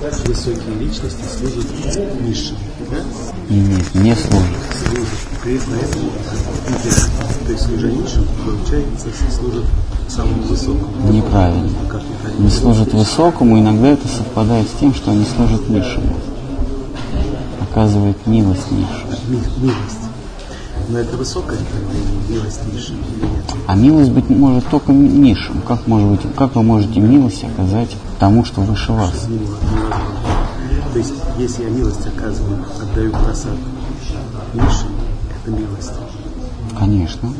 высокие личности служат низшим. Да? Нет, не. Служат. Этом интересно. То есть служа низшим, получается, служат самому высокому. Неправильно. А как неправильно? Не служат высокому, иногда это совпадает с тем, что они служат низшему. Оказывает милость низшему. Ми- Милость. Но это высокое милость или нет? А милость быть может только низшим. Как, может быть, как вы можете милость оказать тому, что выше вас? То есть, если я милость оказываю, отдаю просад низшим, это милость. Конечно.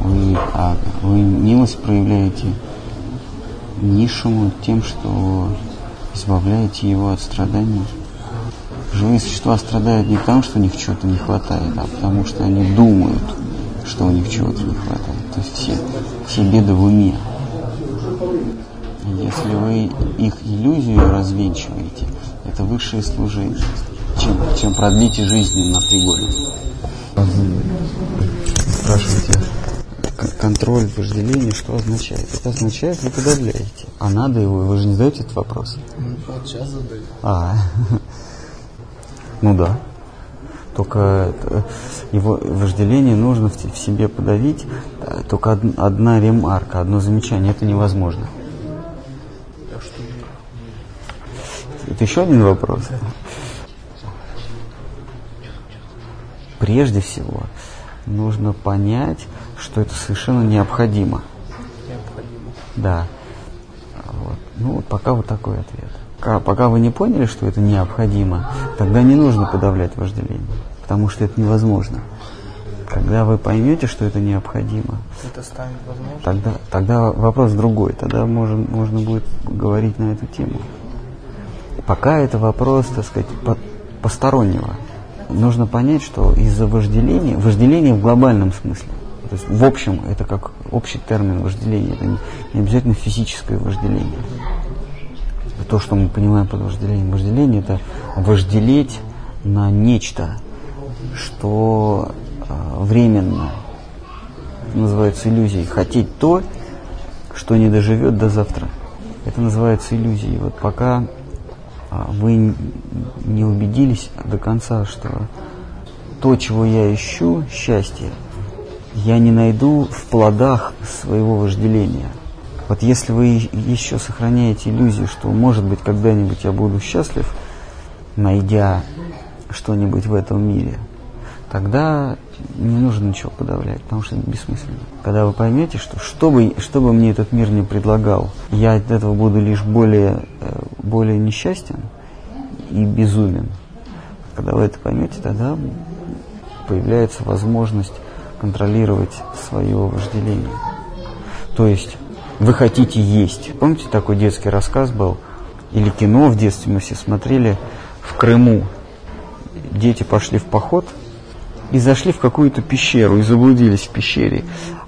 Вы, а вы милость проявляете низшему тем, что избавляете его от страданий. Живые существа страдают не потому, что у них чего-то не хватает, а потому что они думают, что у них чего-то не хватает. То есть все, все беды в уме. Если вы их иллюзию развенчиваете, это высшее служение, чем, чем продлите жизнь на три года. Спрашивайте. Контроль вожделения что означает? Это означает, вы подавляете. А надо его, вы же не задаете этот вопрос. Вот сейчас задаю. А, ну да. Только э, его вожделение нужно в, себе подавить. Э, Только од- одна ремарка, одно замечание, это невозможно. Это еще один вопрос. Прежде всего, нужно понять, что это совершенно необходимо. Необходимо. Да. Вот. Ну, вот пока вот такой ответ. Ка- Пока вы не поняли, что это необходимо, тогда не нужно подавлять вожделение, потому что это невозможно. Когда вы поймете, что это необходимо, Это станет возможно? тогда, тогда вопрос другой, тогда можно, можно будет говорить на эту тему. Пока это вопрос, так сказать, по- постороннего. Нужно понять, что из-за вожделения, вожделение в глобальном смысле, то есть в общем, это как общий термин вожделения, это не, не обязательно физическое вожделение. То, что мы понимаем под вожделением. Вожделение – это вожделеть на нечто, что э, временно называется иллюзией. Хотеть то, что не доживет до завтра. Это называется иллюзией. Вот пока вы н- не убедились до конца, что то, чего я ищу, счастье, я не найду в плодах своего вожделения. Вот если вы еще сохраняете иллюзию, что, может быть, когда-нибудь я буду счастлив, найдя что-нибудь в этом мире, тогда не нужно ничего подавлять, потому что это бессмысленно. Когда вы поймете, что что бы, что бы мне этот мир не предлагал, я от этого буду лишь более, э, более несчастен и безумен. Когда вы это поймете, тогда появляется возможность контролировать свое вожделение. То есть вы хотите есть. Помните такой детский рассказ был? Или кино в детстве мы все смотрели в Крыму. Дети пошли в поход и зашли в какую-то пещеру и заблудились в пещере.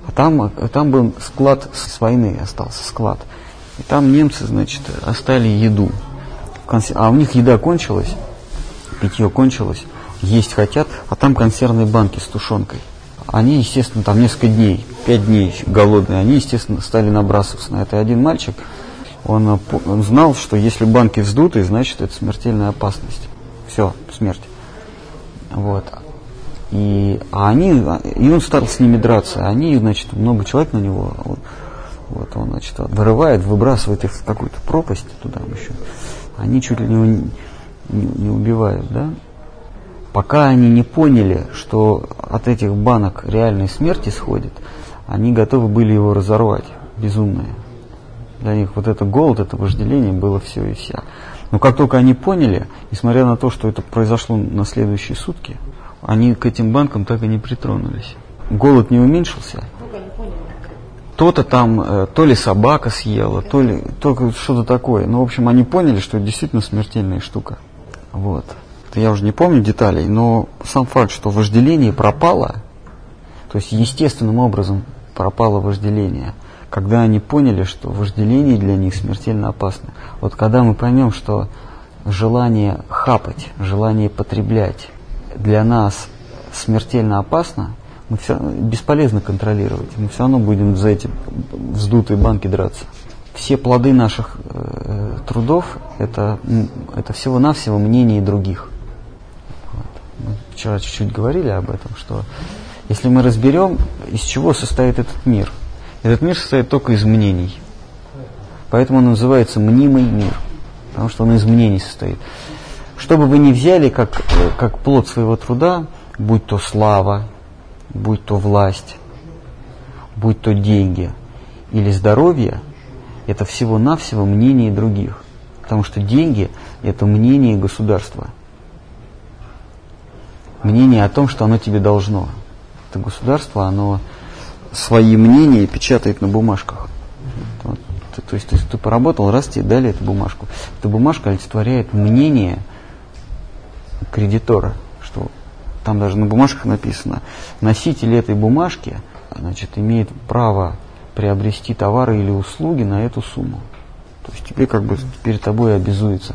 А там, а там был склад с войны, остался склад. И там немцы, значит, оставили еду. А у них еда кончилась, питье кончилось, есть хотят, а там консервные банки с тушенкой. Они, естественно, там несколько дней, пять дней голодные, они, естественно, стали набрасываться на это. Один мальчик, он, э, он знал, что если банки вздуты, значит, это смертельная опасность. Все, смерть. Вот. И, а они, и он стал с ними драться. Они, значит, много человек на него, вот, вот он, значит, вырывает, выбрасывает их в какую-то пропасть туда еще. Они чуть ли не, не, не убивают, да? Пока они не поняли, что от этих банок реальной смерти сходит, они готовы были его разорвать, безумные. Для них вот это голод, это вожделение было все и вся. Но как только они поняли, несмотря на то, что это произошло на следующие сутки, они к этим банкам так и не притронулись. Голод не уменьшился. То-то там, э, то ли собака съела, то ли только что-то такое. Ну, в общем, они поняли, что это действительно смертельная штука. Вот. Это я уже не помню деталей, но сам факт, что вожделение пропало, то есть естественным образом пропало вожделение, когда они поняли, что вожделение для них смертельно опасно. Вот когда мы поймем, что желание хапать, желание потреблять для нас смертельно опасно, мы все, бесполезно контролировать. Мы все равно будем за эти вздутые банки драться. все плоды наших э, трудов это, это всего-навсего мнение других. Вчера чуть-чуть говорили об этом, что если мы разберем, из чего состоит этот мир, этот мир состоит только из мнений. Поэтому он называется мнимый мир, потому что он из мнений состоит. Что бы вы ни взяли как, как плод своего труда, будь то слава, будь то власть, будь то деньги или здоровье, это всего-навсего мнение других. Потому что деньги – это мнение государства. Мнение о том, что оно тебе должно. Это государство, оно свои мнения печатает на бумажках. Вот. То есть, то есть ты поработал, раз тебе дали эту бумажку. Эта бумажка олицетворяет мнение кредитора, что там даже на бумажках написано, носитель этой бумажки значит, имеет право приобрести товары или услуги на эту сумму. То есть тебе как бы перед тобой обязуется.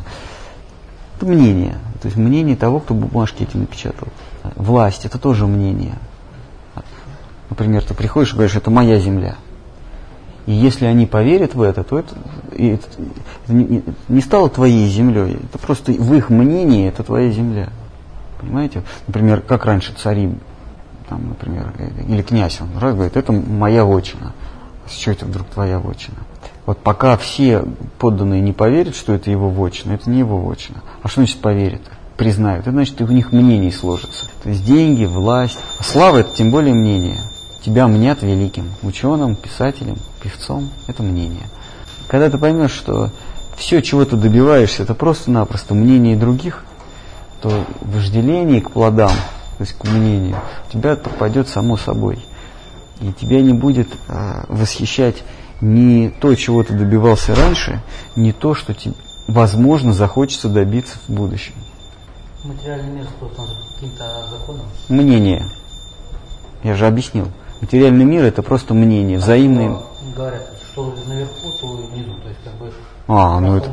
Это мнение. То есть мнение того, кто бумажки эти напечатал. Власть это тоже мнение. Например, ты приходишь и говоришь, это моя земля. И если они поверят в это, то это, это, не, стало твоей землей. Это просто в их мнении это твоя земля. Понимаете? Например, как раньше цари, там, например, или князь, он раз говорит, это моя вотчина. С чего это вдруг твоя вотчина? Вот пока все подданные не поверят, что это его вотчина, это не его вотчина. А что значит поверят? Признают. Это значит, у них мнений сложится. То есть деньги, власть. А слава это тем более мнение. Тебя мнят великим. Ученым, писателем, певцом. Это мнение. Когда ты поймешь, что все, чего ты добиваешься, это просто-напросто мнение других, то вожделение к плодам, то есть к мнению, у тебя пропадет само собой. И тебя не будет э, восхищать ни то, чего ты добивался раньше, ни то, что тебе, возможно, захочется добиться в будущем. Материальный мир создан каким-то законом? Мнение. Я же объяснил. Материальный мир это просто мнение, взаимные. Говорят, что наверху, то внизу. То есть как бы а, ну это...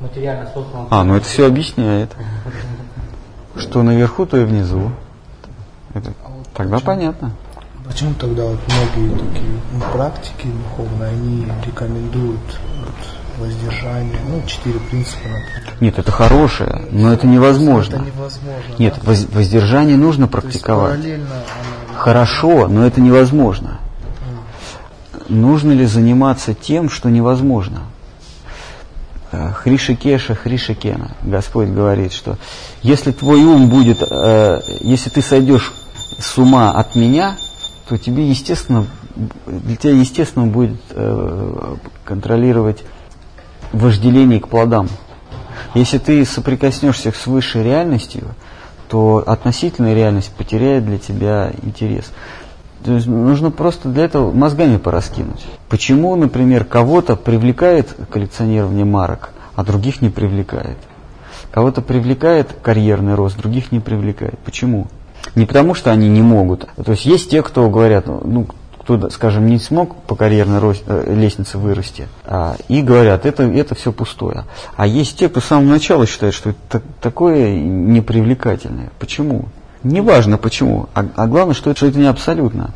материально создано. А, ну это все объясняет. Что наверху, то и внизу. Это... Тогда понятно. Почему тогда вот многие такие ну, практики духовные, они рекомендуют вот, воздержание, ну, четыре принципа, например. Нет, это хорошее, но это невозможно. Это невозможно. Нет, да? воз, воздержание нужно практиковать. Оно... Хорошо, но это невозможно. Нужно ли заниматься тем, что невозможно? Э, Хришикеша, Хришикена. Господь говорит, что если твой ум будет, э, если ты сойдешь с ума от меня, то тебе, естественно, для тебя, естественно, будет э, контролировать вожделение к плодам. Если ты соприкоснешься с высшей реальностью, то относительная реальность потеряет для тебя интерес. То есть нужно просто для этого мозгами пораскинуть. Почему, например, кого-то привлекает коллекционирование марок, а других не привлекает? Кого-то привлекает карьерный рост, других не привлекает. Почему? Не потому, что они не могут. То есть есть те, кто говорят, ну, кто, скажем, не смог по карьерной э, лестнице вырасти, а, и говорят, это, это все пустое. А есть те, кто с самого начала считает, что это такое непривлекательное. Почему? Неважно почему, а, а главное, что это, что это не абсолютно.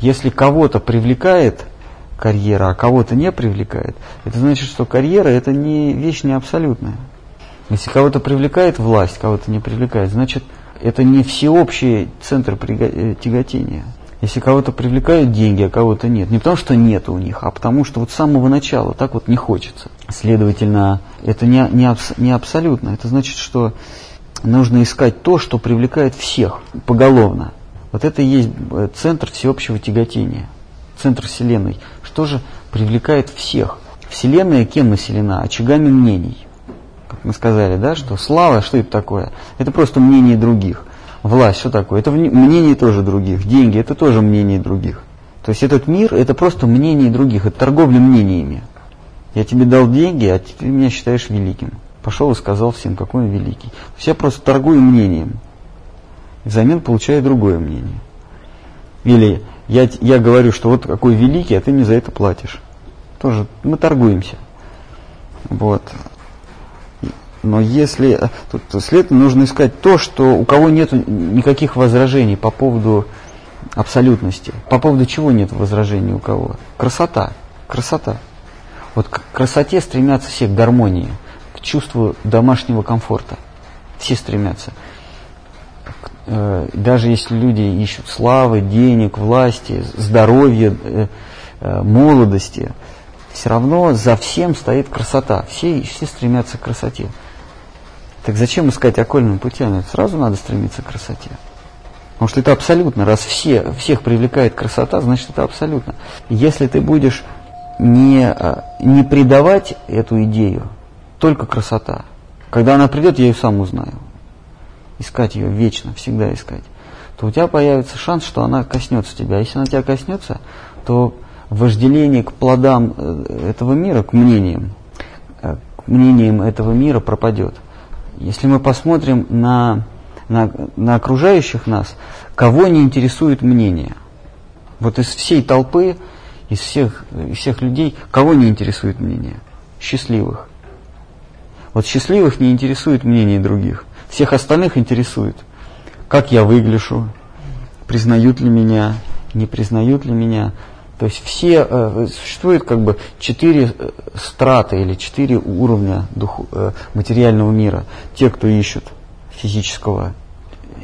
Если кого-то привлекает карьера, а кого-то не привлекает, это значит, что карьера это не вещь не абсолютная. Если кого-то привлекает власть, кого-то не привлекает, значит, это не всеобщий центр э, тяготения. Если кого-то привлекают деньги, а кого-то нет, не потому что нет у них, а потому что вот с самого начала так вот не хочется. Следовательно, это не, не, абс, не абсолютно. Это значит, что нужно искать то, что привлекает всех поголовно. Вот это и есть э, центр всеобщего тяготения, центр Вселенной. Что же привлекает всех? Вселенная кем населена? Очагами мнений как мы сказали, да, что слава, что это такое? Это просто мнение других. Власть, что такое? Это мнение тоже других. Деньги, это тоже мнение других. То есть этот мир, это просто мнение других, это торговля мнениями. Я тебе дал деньги, а ты меня считаешь великим. Пошел и сказал всем, какой он великий. Я просто торгую мнением. Взамен получаю другое мнение. Или я, я говорю, что вот какой великий, а ты мне за это платишь. Тоже мы торгуемся. Вот. Но если, э, тут, следовательно, нужно искать то, что у кого нет никаких возражений по поводу абсолютности. По поводу чего нет возражений у кого? Красота. Красота. Вот к красоте стремятся все, к гармонии, к чувству домашнего комфорта. Все стремятся. Э, даже если люди ищут славы, денег, власти, здоровья, э, молодости, все равно за всем стоит красота. Все, все стремятся к красоте. Так зачем искать окольными путями? Сразу надо стремиться к красоте. Потому что это абсолютно. Раз все, всех привлекает красота, значит это абсолютно. Если ты будешь не, не предавать эту идею, только красота. Когда она придет, я ее сам узнаю. Искать ее вечно, всегда искать. То у тебя появится шанс, что она коснется тебя. А если она тебя коснется, то вожделение к плодам э, этого мира, к мнениям, э, к мнениям этого мира пропадет. Если мы посмотрим на, на, на окружающих нас, кого не интересует мнение? Вот из всей толпы, из всех, из всех людей, кого не интересует мнение? Счастливых. Вот счастливых не интересует мнение других. Всех остальных интересует, как я выгляжу, признают ли меня, не признают ли меня. То есть все, э, существует как бы четыре э, страты или четыре уровня духу, э, материального мира. Те, кто ищут физического,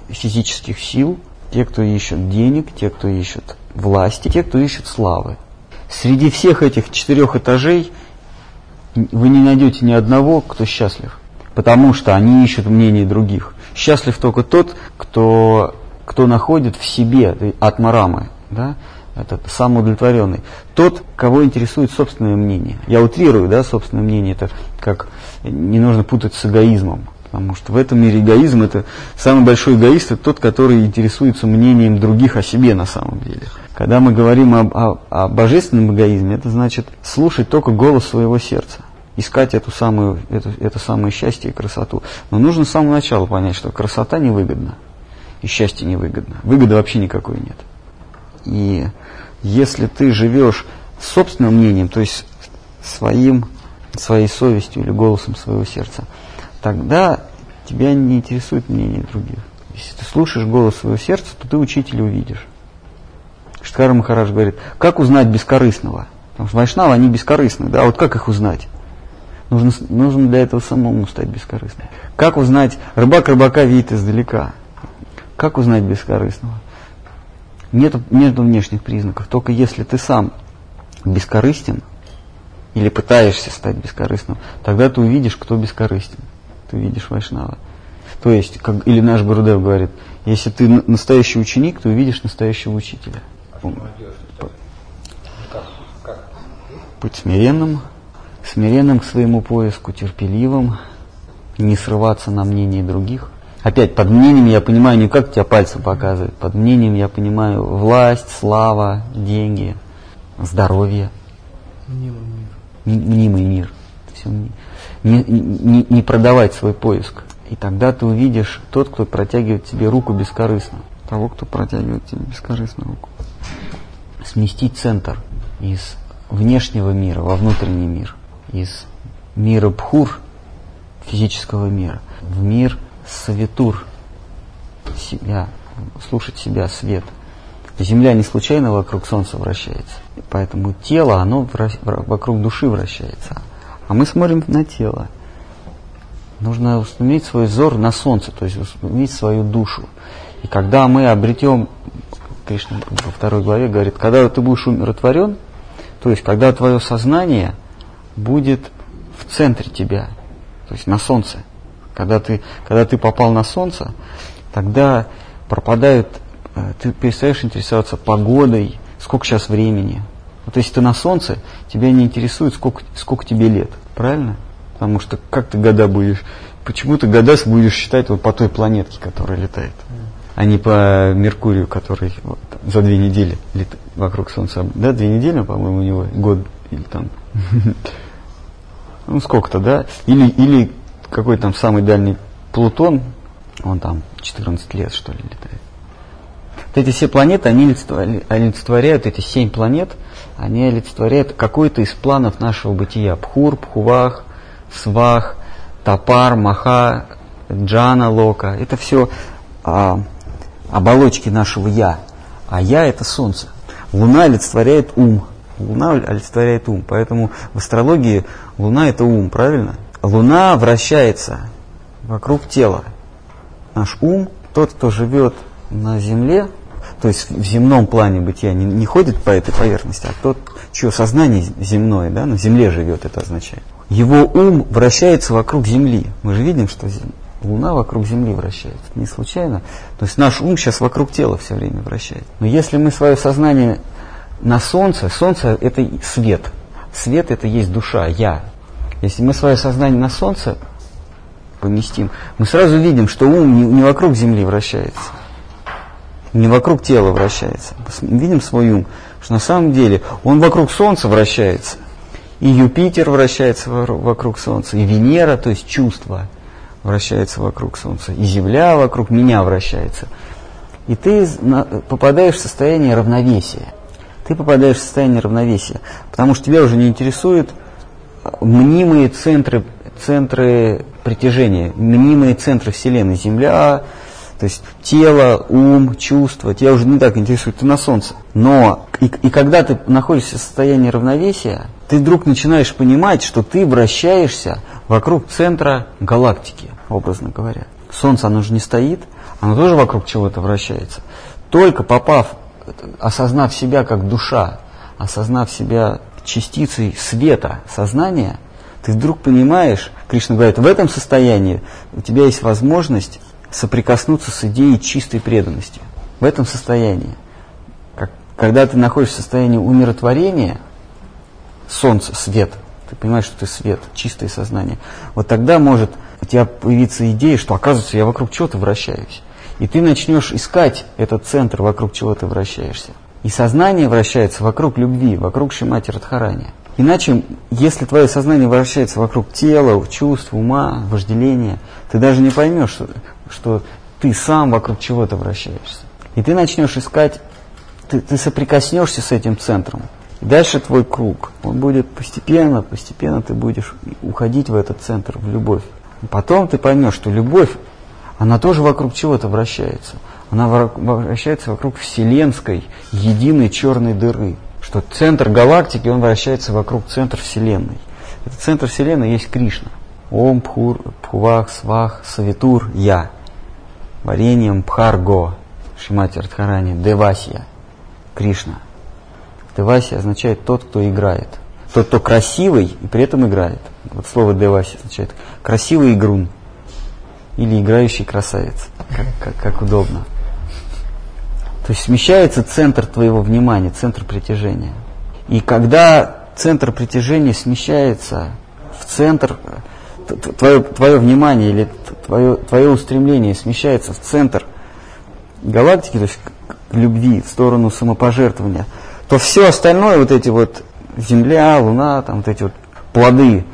физических сил, те, кто ищут денег, те, кто ищут власти, те, кто ищут славы. Среди всех этих четырех этажей вы не найдете ни одного, кто счастлив, потому что они ищут мнение других. Счастлив только тот, кто, кто находит в себе атмарамы, да, этот самоудовлетворенный. Тот, кого интересует собственное мнение. Я утрирую, да, собственное мнение, это как не нужно путать с эгоизмом. Потому что в этом мире эгоизм это самый большой эгоист, это тот, который интересуется мнением других о себе на самом деле. Когда мы говорим об, о, о божественном эгоизме, это значит слушать только голос своего сердца искать эту самую, это, это самое счастье и красоту. Но нужно с самого начала понять, что красота невыгодна, и счастье невыгодно. Выгоды вообще никакой нет. И если ты живешь собственным мнением, то есть своим, своей совестью или голосом своего сердца, тогда тебя не интересует мнение других. Если ты слушаешь голос своего сердца, то ты учителя увидишь. Штхара Махарадж говорит, как узнать бескорыстного? Потому что вайшнавы, они бескорыстны, да, а вот как их узнать? Нужно, нужно для этого самому стать бескорыстным. Как узнать, рыбак рыбака видит издалека. Как узнать бескорыстного? Нет, нет внешних признаков. Только если ты сам бескорыстен или пытаешься стать бескорыстным, тогда ты увидишь, кто бескорыстен. Ты увидишь Вайшнава. То есть, как, или наш Гурудев говорит, если ты настоящий ученик, ты увидишь настоящего учителя. Быть смиренным, смиренным к своему поиску, терпеливым, не срываться на мнение других, Опять, под мнением я понимаю не как тебя пальцем показывают, под мнением я понимаю власть, слава, деньги, здоровье. Мнимый мир. Мнимый мир. Все, не, не, не продавать свой поиск. И тогда ты увидишь тот, кто протягивает тебе руку бескорыстно. Того, кто протягивает тебе бескорыстно руку. Сместить центр из внешнего мира во внутренний мир. Из мира Бхур, физического мира, в мир Савитур, себя, слушать себя, свет. Земля не случайно вокруг Солнца вращается, поэтому тело, оно вокруг души вращается. А мы смотрим на тело. Нужно устремить свой взор на Солнце, то есть устремить свою душу. И когда мы обретем, Кришна во второй главе говорит, когда ты будешь умиротворен, то есть когда твое сознание будет в центре тебя, то есть на Солнце – когда ты, когда ты попал на солнце, тогда пропадают, э, ты перестаешь интересоваться погодой, сколько сейчас времени. Вот если ты на солнце, тебя не интересует, сколько, сколько тебе лет, правильно? Потому что как ты года будешь, почему ты года будешь считать вот по той планетке, которая летает, а не по Меркурию, который вот, за две недели летает вокруг Солнца. Да, две недели, по-моему, у него год или там. Ну, сколько-то, да? Или, или какой там самый дальний Плутон, он там 14 лет, что ли, летает. Вот эти все планеты, они олицетворяют, эти семь планет, они олицетворяют какой-то из планов нашего бытия. Пхур, Пхувах, Свах, Тапар, Маха, Джана, Лока. Это все а, оболочки нашего Я. А Я это Солнце. Луна олицетворяет ум. Луна олицетворяет ум. Поэтому в астрологии Луна это ум, правильно? Луна вращается вокруг тела. Наш ум, тот, кто живет на Земле, то есть в земном плане бытия не, не ходит по этой поверхности, а тот, чье сознание земное, да, на Земле живет, это означает. Его ум вращается вокруг Земли. Мы же видим, что Луна вокруг Земли вращается. Не случайно. То есть наш ум сейчас вокруг тела все время вращается. Но если мы свое сознание на Солнце, Солнце это свет. Свет это есть душа, я. Если мы свое сознание на Солнце поместим, мы сразу видим, что ум не, не вокруг Земли вращается, не вокруг тела вращается. Мы видим свой ум, что на самом деле он вокруг Солнца вращается. И Юпитер вращается вокруг Солнца, и Венера, то есть чувство, вращается вокруг Солнца, и Земля вокруг меня вращается. И ты попадаешь в состояние равновесия. Ты попадаешь в состояние равновесия, потому что тебя уже не интересуют мнимые центры, центры притяжения, мнимые центры Вселенной, Земля, то есть тело, ум, чувства, тебя уже не так интересует, ты на Солнце. Но и, и когда ты находишься в состоянии равновесия, ты вдруг начинаешь понимать, что ты вращаешься вокруг центра галактики, образно говоря. Солнце, оно же не стоит, оно тоже вокруг чего-то вращается. Только попав, осознав себя как душа, осознав себя частицей света, сознания, ты вдруг понимаешь, Кришна говорит, в этом состоянии у тебя есть возможность соприкоснуться с идеей чистой преданности. В этом состоянии. Как, когда ты находишься в состоянии умиротворения, солнце, свет, ты понимаешь, что ты свет, чистое сознание, вот тогда может у тебя появиться идея, что оказывается я вокруг чего-то вращаюсь. И ты начнешь искать этот центр, вокруг чего ты вращаешься. И сознание вращается вокруг любви, вокруг Шимати Радхарани. Иначе, если твое сознание вращается вокруг тела, чувств, ума, вожделения, ты даже не поймешь, что, что ты сам вокруг чего-то вращаешься. И ты начнешь искать, ты, ты соприкоснешься с этим центром. И дальше твой круг, он будет постепенно, постепенно ты будешь уходить в этот центр, в любовь. Потом ты поймешь, что любовь, она тоже вокруг чего-то вращается. Она вращается вокруг вселенской, единой черной дыры. Что центр галактики, он вращается вокруг центра Вселенной. Этот центр Вселенной есть Кришна. Ом, Пхур, Пхувах, Свах, Савитур, Я. Варением Пхарго, Шимати Радхарани, Девасия, Кришна. Девасия означает тот, кто играет. Тот, кто красивый и при этом играет. Вот слово Девасия означает красивый игрун или играющий красавец, как, как, как удобно. То есть смещается центр твоего внимания, центр притяжения. И когда центр притяжения смещается в центр твое, твое внимание или твое, твое устремление смещается в центр галактики, то есть к любви, в сторону самопожертвования, то все остальное, вот эти вот Земля, Луна, там вот эти вот плоды,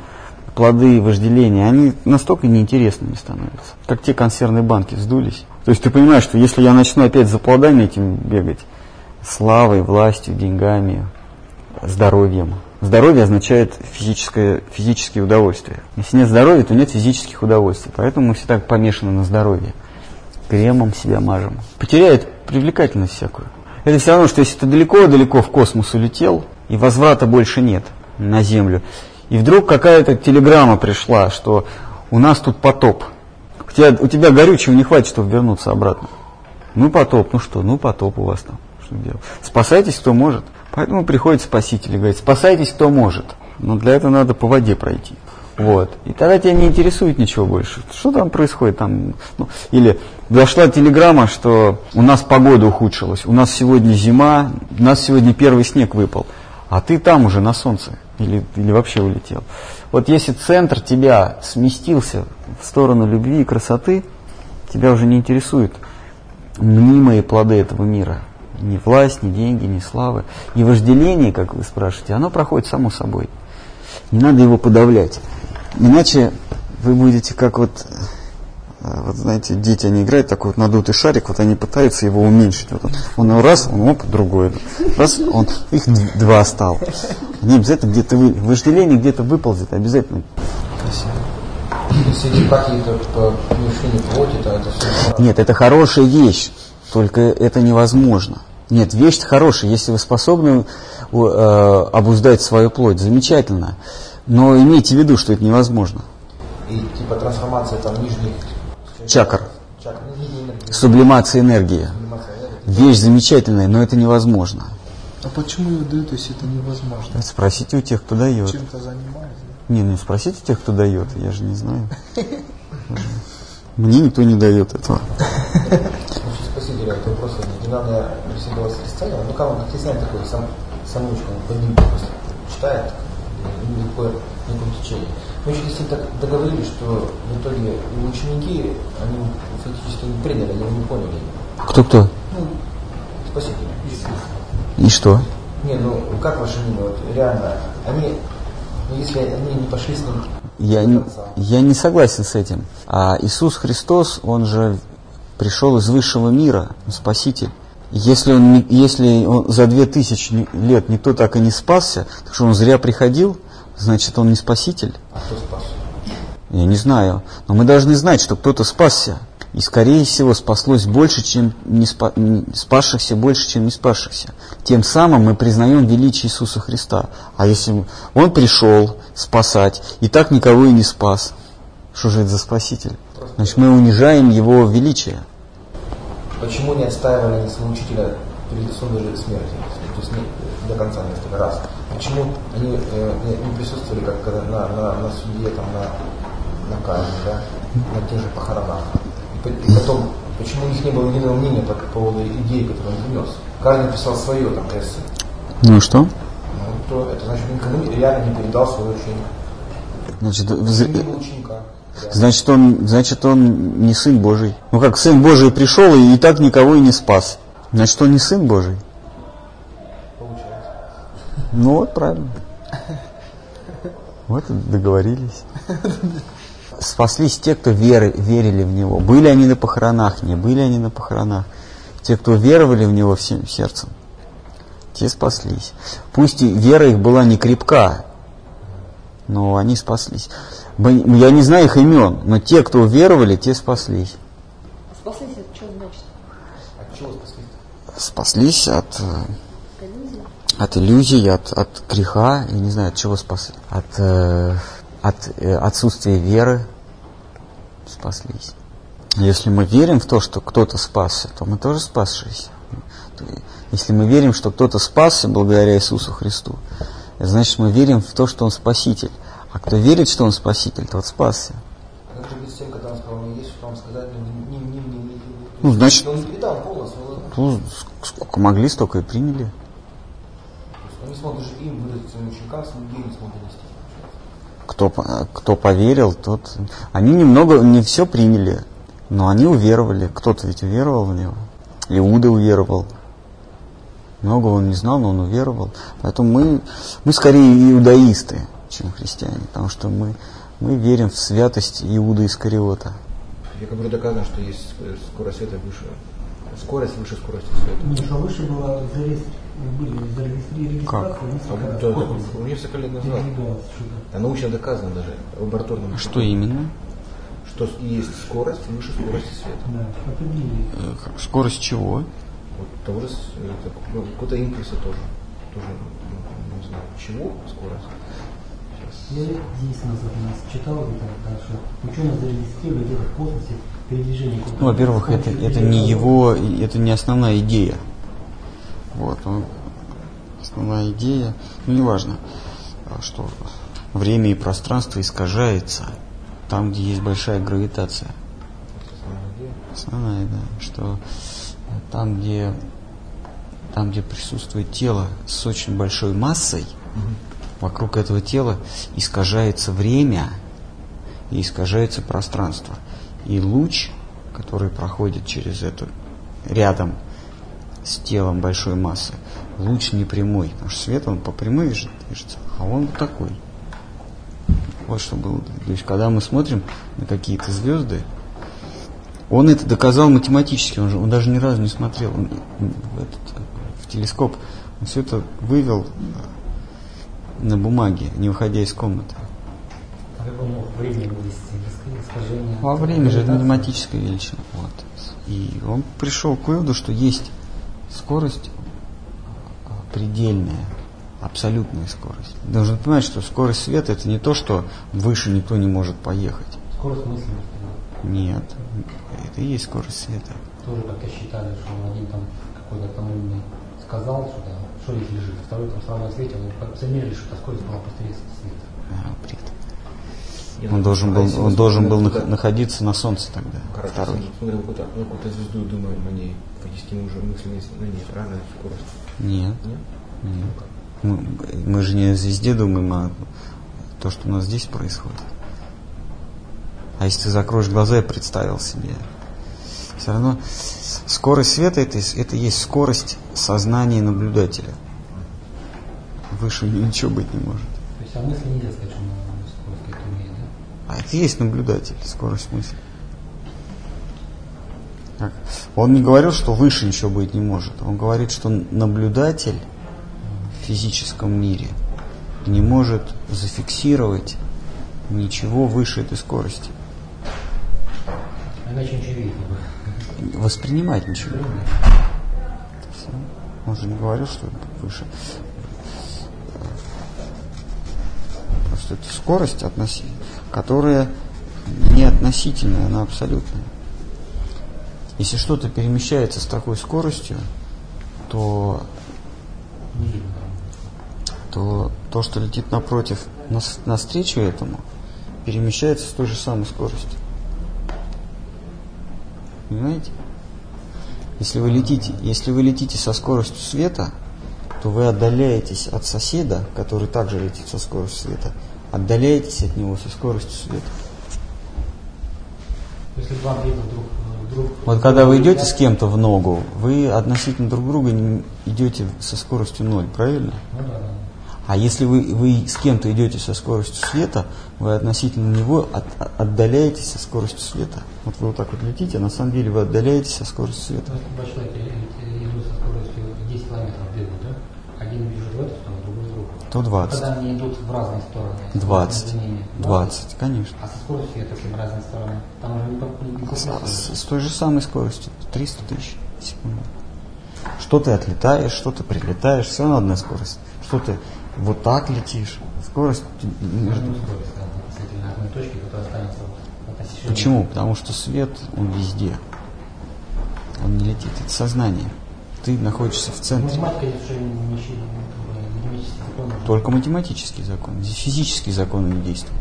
плоды вожделения, они настолько неинтересными становятся, как те консервные банки сдулись. То есть ты понимаешь, что если я начну опять за плодами этим бегать, славой, властью, деньгами, здоровьем, Здоровье означает физическое, физические удовольствия. Если нет здоровья, то нет физических удовольствий. Поэтому мы все так помешаны на здоровье. Кремом себя мажем. Потеряет привлекательность всякую. Это все равно, что если ты далеко-далеко в космос улетел, и возврата больше нет на Землю, и вдруг какая-то телеграмма пришла, что у нас тут потоп. У тебя, у тебя горючего не хватит, чтобы вернуться обратно. Ну потоп, ну что, ну потоп у вас там. Что делать? Спасайтесь, кто может. Поэтому приходит спаситель и говорит, спасайтесь, кто может. Но для этого надо по воде пройти. Вот. И тогда тебя не интересует ничего больше. Что там происходит? Там, ну, или дошла телеграмма, что у нас погода ухудшилась, у нас сегодня зима, у нас сегодня первый снег выпал, а ты там уже на солнце или, или вообще улетел. Вот если центр тебя сместился в сторону любви и красоты, тебя уже не интересуют мнимые плоды этого мира – ни власть, ни деньги, ни славы. И вожделение, как вы спрашиваете, оно проходит само собой. Не надо его подавлять. Иначе вы будете как вот, вот знаете, дети, они играют такой вот надутый шарик, вот они пытаются его уменьшить. Вот он, он его раз, он оп, другой. Раз, он, их два стал. Не обязательно где-то вы, вожделение где-то выползет, обязательно. Если какие-то помещения плоти, то это все... Нет, это хорошая вещь, только это невозможно. Нет, вещь хорошая, если вы способны э, обуздать свою плоть. Замечательно. Но имейте в виду, что это невозможно. И типа трансформация там нижних Чакр. ну, Сублимация энергии. Вещь замечательная, но это невозможно. А почему ее дают, если это невозможно? Спросите у тех, кто дает. Чем-то занимается? Не, ну спросите у тех, кто дает, я же не знаю. Мне никто не дает этого. Вообще спасителя, это вопрос, не надо беседовать с христианином, ну как он, как христианин такой, сам, самоучка, он под ним просто читает, никакое, никакого течения. Мы еще с ним так договорились, что в итоге и ученики, они фактически не приняли, они не поняли. Кто-кто? Ну, спаситель. И что? Не, ну как ваше мнение, вот реально, они, ну, если они не пошли с ним Я не, я не согласен с этим. А Иисус Христос, Он же пришел из высшего мира, Спаситель. Если он, если он за две тысячи лет никто так и не спасся, так что он зря приходил, значит он не Спаситель. а кто спас? Я не знаю. Но мы должны знать, что кто-то спасся. И, скорее всего, спаслось больше, чем не спа- спасшихся больше, чем не спасшихся. Тем самым мы признаем величие Иисуса Христа. А если Он пришел спасать, и так никого и не спас, что же это за Спаситель? Значит, мы унижаем Его величие. Почему не отстаивали они своего учителя перед лицом даже смерти? То есть не, до конца несколько раз. Почему они э, не, присутствовали как на, на, на суде, там, на, на казни, да? на тех же похоронах? И, по- и потом, почему у них не было единого мнения по поводу идеи, которую он внес? Каждый писал свое там эссе. Ну и что? Ну, то это значит, никому реально не передал свое учение. Значит, было ученика. Значит, он, значит, он не Сын Божий. Ну как, Сын Божий пришел и, и так никого и не спас. Значит, он не Сын Божий. Получается. Ну вот, правильно. Вот договорились. Спаслись те, кто веры, верили в Него. Были они на похоронах, не были они на похоронах. Те, кто веровали в Него всем сердцем, те спаслись. Пусть и вера их была не крепка, но они спаслись. Я не знаю их имен, но те, кто веровали, те спаслись. Спаслись, это что значит? От чего спаслись? Спаслись от э, от иллюзий, от, от греха, я не знаю, от чего спасли. От, э, от э, отсутствия веры спаслись. Если мы верим в то, что кто-то спасся, то мы тоже спасшиеся. Если мы верим, что кто-то спасся благодаря Иисусу Христу, значит, мы верим в то, что Он Спаситель. А кто верит, что Он Спаситель, тот спасся. Как же быть с тем, когда он сказал, мне есть что вам сказать, но не, не, не, не, не, не. Ну, значит- Он не передал полностью, Ну, ск- сколько могли, столько и приняли. он не смог даже им выдать своим ученикам, своим идею не смог донести. кто, кто поверил, тот... Они немного, не все приняли, но они уверовали. Кто-то ведь уверовал в него. Иуда уверовал. Много он не знал, но он уверовал. Поэтому мы, мы скорее иудаисты, чем христиане, потому что мы, мы верим в святость Иуда Искариота. Я говорю, доказано, что есть скорость света выше. Скорость выше скорости света. Немножко выше было зарегистр- были зарегистрированы Как? А да, да, несколько лет назад. передвигалось что-то. А научно доказано даже лабораторным. Что именно? Что есть скорость выше скорости света. Да. Э, Скорость чего? Вот того же, ну, какого-то импульса тоже. Тоже, ну, не знаю, чего скорость. Лет 10 назад у нас читал где-то, да, что ученые зарегистрировали где-то в космосе передвижение. Ну, во-первых, это, это не его, это не основная идея. Вот, он- основная идея, ну, неважно, а, что время и пространство искажается там, где есть большая гравитация. Основная да, что там, где, там, где присутствует тело с очень большой массой, вокруг этого тела искажается время и искажается пространство. И луч, который проходит через это рядом с телом большой массы, луч не прямой, потому что свет он по прямой движ- движется, а он вот такой. Вот что было. То есть, когда мы смотрим на какие-то звезды, он это доказал математически, он, же, он даже ни разу не смотрел он, в, этот, в телескоп. Он все это вывел на бумаге, не выходя из комнаты. А вывести? Искажение. Во время же это математическая величина. Вот. И он пришел к выводу, что есть скорость э, предельная, абсолютная скорость. Должен понимать, что скорость света это не то, что выше никто не может поехать. Скорость мысли, Нет, это и есть скорость света. тоже как-то считали, что один там какой-то там умный сказал, что да, что здесь лежит, второй там сразу ответил, и замерили, что эта скорость была быстрее света. Бред. Он должен был, он должен был нах- находиться на солнце тогда. Короче, Второй. смотрим какую-то, ну, какую-то звезду, думаем о ней. Фактически мы уже мысли на ней, правильно, скорость. Нет. Нет? Нет. Мы, мы же не о звезде думаем, а то, что у нас здесь происходит. А если ты закроешь глаза и представил себе, все равно скорость света это, это есть скорость сознания наблюдателя. Выше ничего быть не может. То есть, а мысли нельзя сказать, что скорость какая-то умеет, да? А это есть наблюдатель, скорость мысли. Так. Он не говорил, что выше ничего быть не может. Он говорит, что наблюдатель в физическом мире не может зафиксировать ничего выше этой скорости. Иначе ничего видеть не будет. Воспринимать ничего. Всё. Он же не говорил, что выше. Просто это скорость, относи- которая не относительная, она абсолютная. Если что-то перемещается с такой скоростью, то, то то, что летит напротив, нас- навстречу этому, перемещается с той же самой скоростью. Понимаете? Если вы летите, если вы летите со скоростью света, то вы отдаляетесь от соседа, который также летит со скоростью света, отдаляетесь от него со скоростью света. Если два объекта друг, э, друг... Вот когда вы идете с кем-то в ногу, вы относительно друг друга идете со скоростью ноль, правильно? Ну да, да. А если вы, вы с кем-то идете со скоростью света, вы относительно него от- от- отдаляетесь со скоростью света. Вот вы вот так вот летите, а на самом деле вы отдаляетесь со скоростью света. Человека э, идут со скоростью 10 километров бегут, да? Один бежит в эту сторону, другой в другую. То 20. Когда они идут в разные стороны. 20. между ними, 20, конечно. А со скоростью света в разные стороны. Там уже не, С, с- с той же самой скоростью, 300 тысяч в секунду. Что ты отлетаешь, что ты прилетаешь, все равно одна скорость. Что ты вот так летишь, скорость между... Относительно... Почему? Потому что свет, он везде. Он не летит, это сознание. Ты находишься в центре. Закон. Только математический закон. Здесь физические законы не действуют.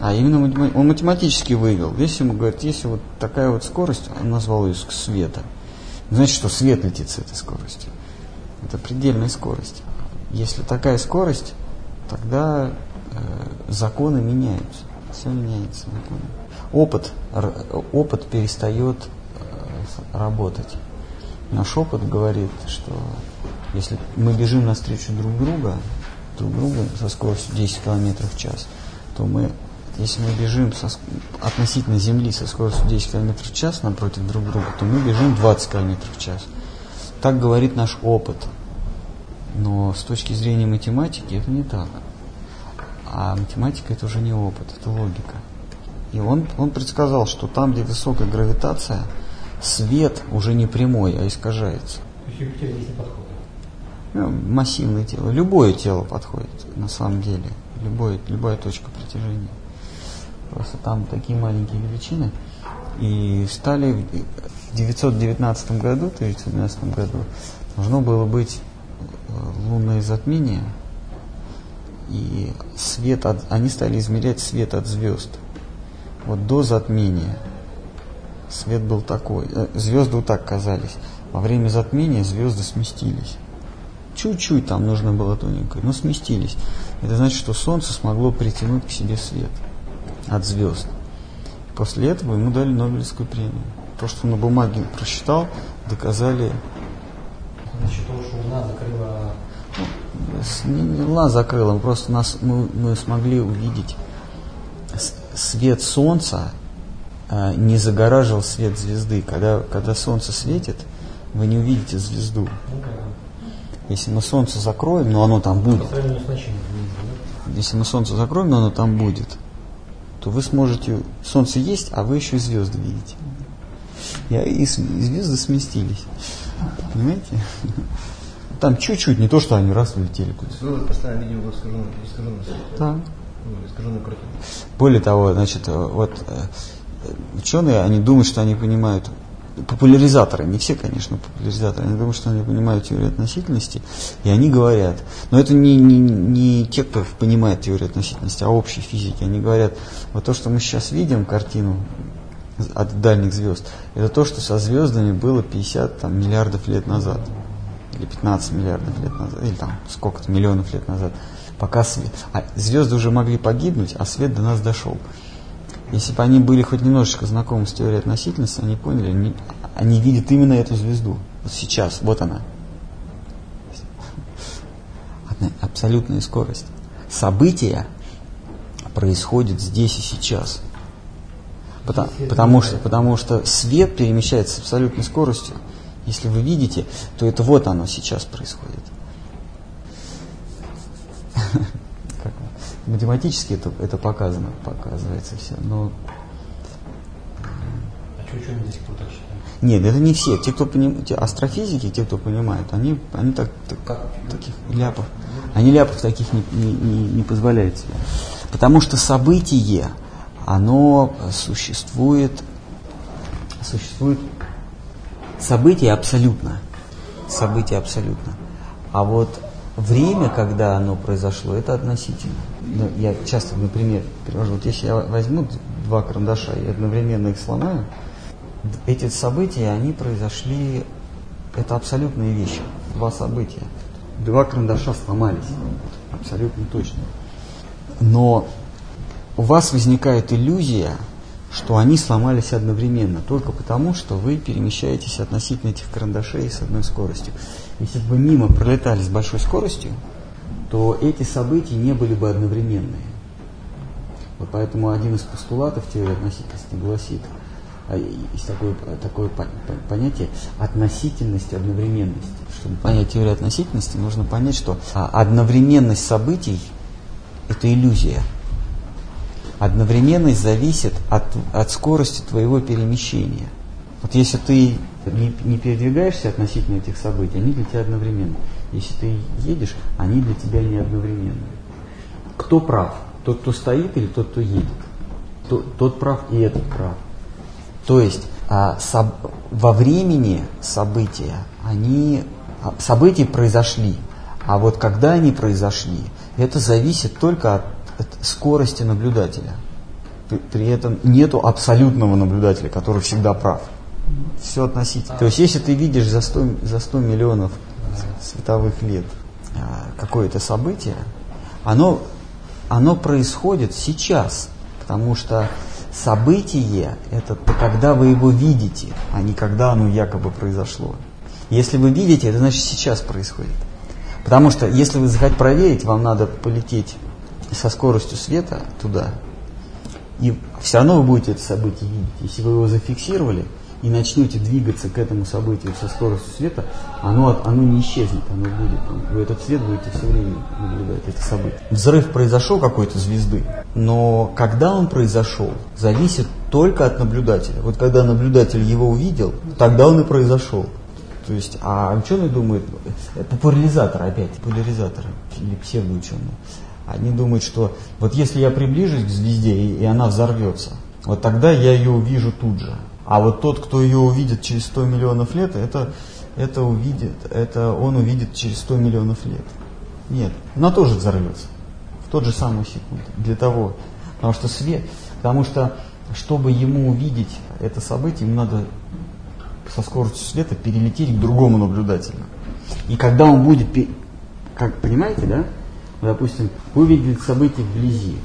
А именно он математически вывел. Если ему говорят, если вот такая вот скорость, он назвал ее света. Значит, что свет летит с этой скоростью. Это предельная скорость. Если такая скорость, тогда э, законы меняются. Все меняется. законы. Опыт, опыт перестает э, работать. Наш опыт говорит, что если мы бежим навстречу друг друга, друг другу со скоростью 10 км в час, то мы, если мы бежим со относительно Земли со скоростью 10 км в час напротив друг друга, то мы бежим 20 км в час. Так говорит наш опыт. Но с точки зрения математики это не так. А математика это уже не опыт, это логика. И он, он предсказал, что там, где высокая гравитация, свет уже не прямой, а искажается. Ну, массивное тело. Любое тело подходит, на самом деле. Любое, любая точка притяжения. Просто там такие маленькие величины. И стали в 919 году, 1912 году, должно было быть лунное затмение. И свет от, они стали измерять свет от звезд. Вот до затмения свет был такой. э, Звезды вот так казались. Во время затмения звезды сместились. Чуть-чуть там нужно было тоненькое, но сместились. Это значит, что Солнце смогло притянуть к себе свет от звезд. После этого ему дали Нобелевскую премию. То, что на бумаге просчитал, доказали. Значит, того, что Луна закрыла... Не, Луна закрыла, просто нас, мы, мы смогли увидеть свет Солнца а, не загораживал свет звезды. Когда, когда Солнце светит, вы не увидите звезду. Если мы Солнце закроем, но оно там будет. Если мы Солнце закроем, но оно там будет, то вы сможете... Солнце есть, а вы еще и звезды видите. И, и и звезды сместились. Понимаете? Там чуть-чуть, не то, что они раз улетели куда-то. Вот постоянно его искаженную, искаженную, Да. ну. Более того, значит, э, вот э, ученые, они думают, что они понимают, популяризаторы, не все, конечно, популяризаторы, они думают, что они понимают теорию относительности, и они говорят, но это не, не, не те, кто понимает теорию относительности, а общей физики, они говорят, вот то, что мы сейчас видим, картину от дальних звезд, это то, что со звездами было 50 там, миллиардов лет назад, или 15 миллиардов лет назад, или там сколько-то миллионов лет назад, пока свет, а звезды уже могли погибнуть, а свет до нас дошел. Если бы они были хоть немножечко знакомы с теорией относительности, они поняли, они, они видят именно эту звезду. Вот сейчас, вот она. Одна абсолютная скорость. События происходят здесь и сейчас. Потому, потому, что, потому что свет перемещается с абсолютной скоростью. Если вы видите, то это вот оно сейчас происходит. Математически это, это показано, показывается все. Но А что ученые так считают? нет, это не все. Те, кто понимают, астрофизики, те, кто понимают, они, они так, так- Как? таких ляпов, они ляпов таких не, не, не- не позволяют себе. Потому что событие, оно существует, существует событие абсолютно. Событие абсолютно. А вот время, когда оно произошло, это относительно. Ну, я часто, например, привожу, вот если я возьму два карандаша и одновременно их сломаю, эти события, они произошли, это абсолютные вещи, два события. Два карандаша сломались, абсолютно точно. Но у вас возникает иллюзия, что они сломались одновременно, только потому, что вы перемещаетесь относительно этих карандашей с одной скоростью. Если бы мимо пролетали с большой скоростью, то эти события не были бы одновременные. Вот поэтому один из постулатов теории относительности гласит, а, есть такое, такое пон- пон- понятие относительность одновременности. Чтобы понять теорию относительности, нужно понять, что а, одновременность событий – это иллюзия. Одновременность зависит от, от скорости твоего перемещения. Вот если ты не, не передвигаешься относительно этих событий, они для тебя одновременно. Если ты едешь, они для тебя не одновременны. Кто прав? Тот, кто стоит или тот, кто едет? Тот, тот прав и этот прав. То есть а, соб- во времени события, они, а, события произошли, а вот когда они произошли, это зависит только от скорости наблюдателя. При, при этом нету абсолютного наблюдателя, который всегда прав. Все относительно. То есть если ты видишь за 100, за 100 миллионов световых лет а, какое-то событие, оно, оно происходит сейчас, потому что событие – это когда вы его видите, а не когда оно якобы произошло. Если вы видите, это значит сейчас происходит. Потому что если вы захотите проверить, вам надо полететь со скоростью света туда, и все равно вы будете это событие видеть. Если вы его зафиксировали и начнете двигаться к этому событию со скоростью света, оно, оно не исчезнет, оно будет. Вы этот свет будете все время наблюдать, это событие. Взрыв произошел какой-то звезды, но когда он произошел, зависит только от наблюдателя. Вот когда наблюдатель его увидел, тогда он и произошел. То есть, а ученые думают, э, популяризаторы опять, популяризаторы или псевдоученые, они думают, что вот если я приближусь к звезде и, и она взорвется, вот тогда я ее увижу тут же. А вот тот, кто ее увидит через 100 миллионов лет, это, это увидит, это он увидит через 100 миллионов лет. Нет, она тоже взорвется в тот же самый секунд. Для того, потому что свет, потому что чтобы ему увидеть это событие, ему надо со скоростью света перелететь к другому наблюдателю. И когда он будет, как понимаете, да? Допустим, увидели событие вблизи.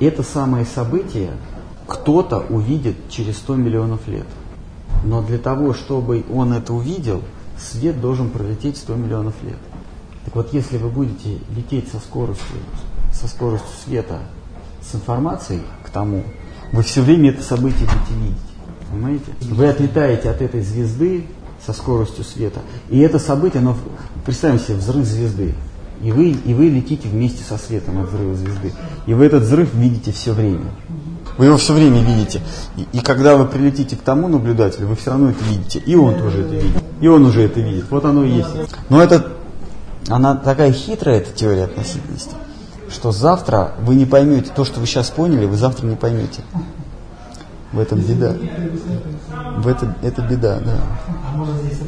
Это самое событие кто-то увидит через 100 миллионов лет. Но для того, чтобы он это увидел, свет должен пролететь 100 миллионов лет. Так вот, если вы будете лететь со скоростью, со скоростью света с информацией к тому, вы все время это событие будете видеть. Понимаете? Вы отлетаете от этой звезды со скоростью света, и это событие, оно, представим себе, взрыв звезды. И вы, и вы летите вместе со светом от взрыва звезды. И вы этот взрыв видите все время. Вы его все время видите. И, и когда вы прилетите к тому наблюдателю, вы все равно это видите. И он тоже это видит. И он уже это видит. Вот оно и есть. Но это, она такая хитрая, эта теория относительности, что завтра вы не поймете то, что вы сейчас поняли, вы завтра не поймете. В этом беда. В этом, это беда, да. А может здесь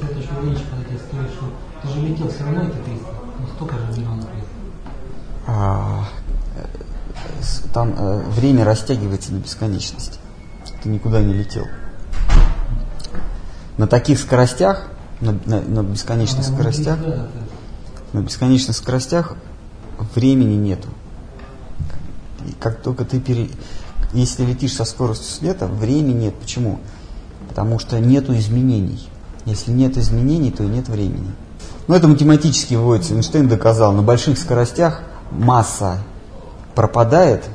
зрения, когда тебе сказали, что ты же летел все равно эти 300, ну столько же миллионов лет. А, э, с- там э, время растягивается до бесконечности. Ты никуда не летел. На таких скоростях, на, на- на бесконечных А, скоростях, да, да, на бесконечных скоростях времени нету. И как только ты пере... Если летишь со скоростью света, времени нет. Почему? Потому что нету изменений. Если нет изменений, то и нет времени. Ну, это математически выводится. Эйнштейн доказал, на больших скоростях масса пропадает.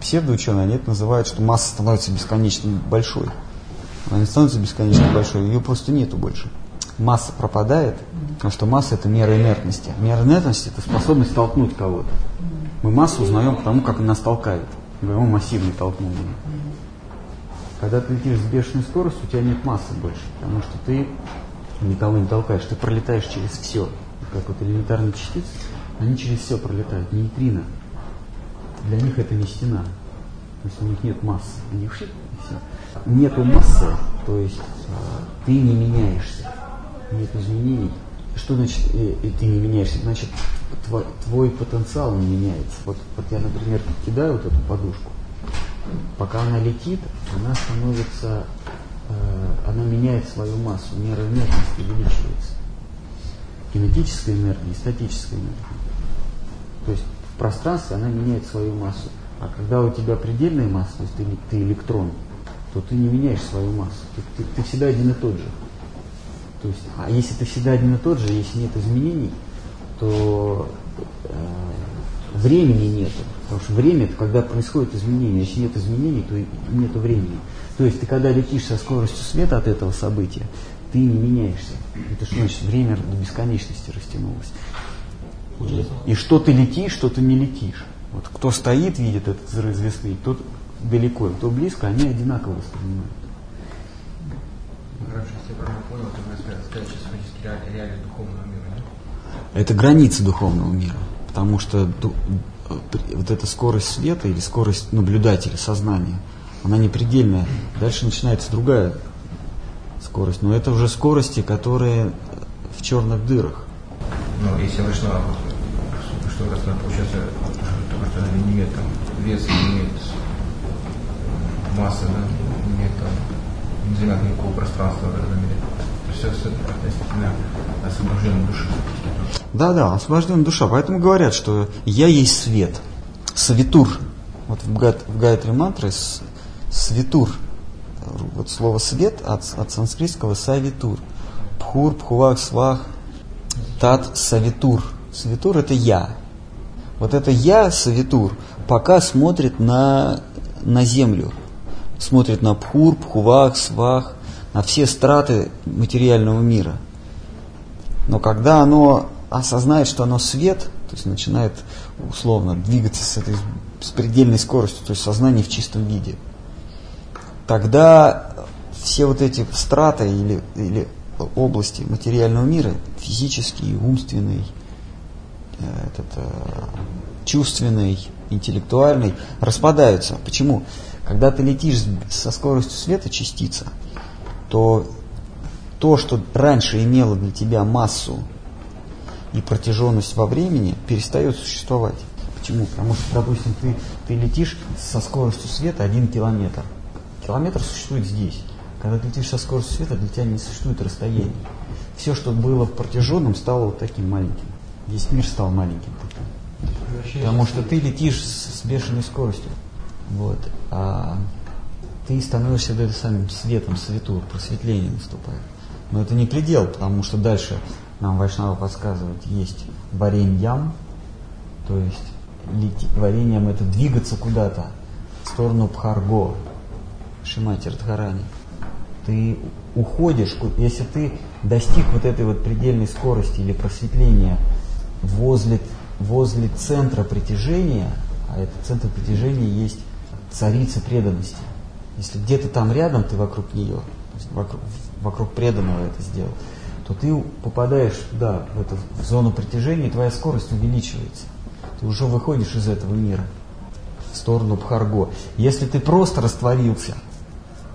Псевдоученые, они это называют, что масса становится бесконечно большой. Она не становится бесконечно большой, ее просто нету больше. Масса пропадает, потому что масса это мера инертности. Мера инертности это способность толкнуть кого-то. Мы массу узнаем потому, как она нас толкает. Говорим, «О, массивный толкнул. Когда ты летишь с бешеной скоростью, у тебя нет массы больше, потому что ты никого не толкаешь, ты пролетаешь через все. Как вот элементарные частицы, они через все пролетают. Нейтрино. Для них это не стена. То есть у них нет массы. Они шип, и все. Нету массы, то есть а, ты не меняешься. Нет изменений. Что значит э, и ты не меняешься? Значит, твой, твой потенциал не меняется. Вот, вот я, например, кидаю вот эту подушку. Пока она летит, она становится, э, она меняет свою массу, мера инертности увеличивается. Кинетическая энергия и статическая энергия. То есть в пространстве она меняет свою массу. А когда у тебя предельная масса, то есть ты, ты электрон, то ты не меняешь свою массу. Ты, ты- ты всегда один и тот же. То есть, а если ты всегда один и тот же, если нет изменений, то э, времени нету. Потому что время это когда происходит изменение. Если нет изменений, то и нету времени. То есть ты когда летишь со скоростью света от этого события, ты не меняешься. Это что значит? Время до бесконечности растянулось. И, что ты летишь, что ты не летишь. Вот кто стоит, видит этот взрыв звезды, тот далеко, кто близко, они одинаково воспринимают. Раньше, если я правильно понял, то вы сказали, что фактически реалии, реалии духовного мира, да? Это границы духовного мира. Потому что вот эта скорость света или скорость наблюдателя, сознания, она не предельная. Дальше начинается другая скорость. Но это уже скорости, которые в черных дырах. Ну, если вышла, что раз она получается, только что она не имеет там веса, не имеет массы, да, не имеет там, не занимает никакого пространства в этом мире. Все, все относительно освобожденной души. Да, да, освобожденная душа. Поэтому говорят, что я есть свет. Савитур. Вот в, гат, в Гайатри мантре светур. Вот слово свет от, от санскритского савитур. Пхур, пхувак, свах, тат, савитур. Савитур это я. Вот это я, савитур, пока смотрит на, на землю. Смотрит на пхур, пхувах, свах, на все страты материального мира. Но когда оно осознает, что оно свет, то есть начинает условно двигаться с этой с предельной скоростью, то есть сознание в чистом виде, тогда все вот эти страты или, или области материального мира, физический, умственный, э, этот, э, чувственный, интеллектуальный, распадаются. Почему? Когда ты летишь со скоростью света частица, то то, что раньше имело для тебя массу и протяженность во времени, перестает существовать. Почему? Потому что, допустим, ты, ты летишь со скоростью света один километр. Километр существует здесь. Когда ты летишь со скоростью света, для тебя не существует расстояний. Все, что было протяженным, стало вот таким маленьким. Весь мир стал маленьким. таким. Потому что ты летишь с, с бешеной скоростью. Вот. А ты становишься этим самым светом, свету, просветление наступает. Но это не предел, потому что дальше нам Вайшнава подсказывает, есть вареньям, то есть лети, вареньям это двигаться куда-то в сторону Пхарго, Шимати Радхарани. Ты уходишь, если ты достиг вот этой вот предельной скорости или просветления возле, возле центра притяжения, а этот центр притяжения есть царица преданности. Если где-то там рядом ты вокруг нее, вокруг, вокруг преданного это сделал, то ты попадаешь туда, в эту в зону притяжения, и твоя скорость увеличивается. Ты уже выходишь из этого мира в сторону Бхарго. Если ты просто растворился,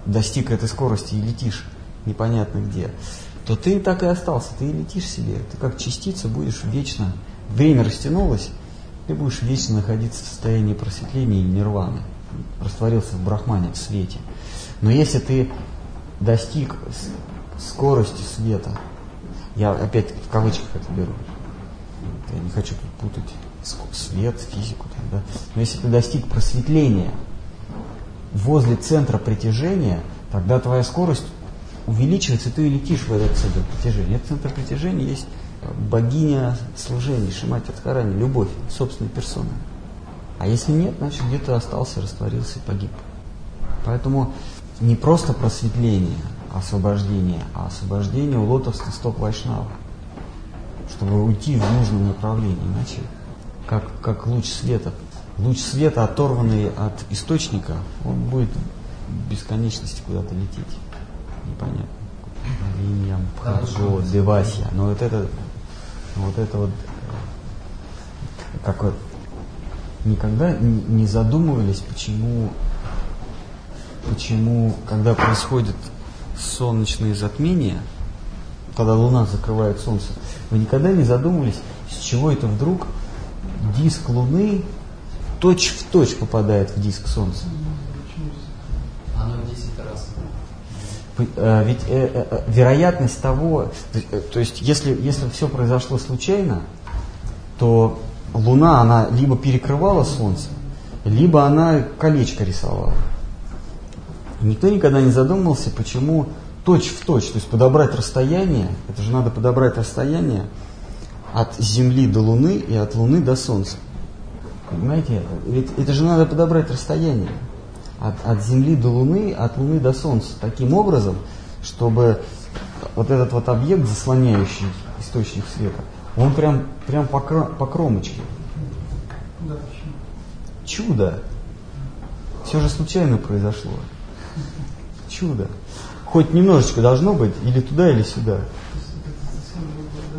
достиг этой скорости и летишь непонятно где, то ты так и остался, ты летишь себе, ты как частица будешь вечно, время растянулось, ты будешь вечно находиться в состоянии просветления и нирваны, растворился в брахмане, в свете. Но если ты достиг скорости света, я опять в кавычках это беру, я не хочу тут путать свет, физику, да? но если ты достиг просветления возле центра притяжения, тогда твоя скорость увеличивается, ты летишь в этот центр притяжения. Этот центр притяжения есть богиня служения, Шимати Адхарани, любовь собственной персоны. А если нет, значит где-то остался, растворился и погиб. Поэтому не просто просветление, освобождение, а освобождение у лотосных стоп Вайшнава, чтобы уйти в нужном направлении. Иначе, как, как луч света, луч света, оторванный от источника, он будет в бесконечности куда-то лететь. Непонятно. Линиям, Пхарго, Девасия. Но вот это, вот это вот, как вот, никогда не задумывались, почему, почему, когда происходит солнечные затмения, когда Луна закрывает Солнце, вы никогда не задумывались, с чего это вдруг диск Луны точь в точь попадает в диск Солнца? Оно в 10 раз. Э, ведь э, э, вероятность того, э, то есть если, если все произошло случайно, то Луна, она либо перекрывала Солнце, либо она колечко рисовала. Никто никогда не задумывался, почему точь в точь, то есть подобрать расстояние, это же надо подобрать расстояние от Земли до Луны и от Луны до Солнца. Понимаете? Ведь это же надо подобрать расстояние от, от Земли до Луны, от Луны до Солнца таким образом, чтобы вот этот вот объект, заслоняющий источник света, он прям, прям по, по кромочке. Чудо. Все же случайно произошло чудо. Хоть немножечко должно быть или туда, или сюда.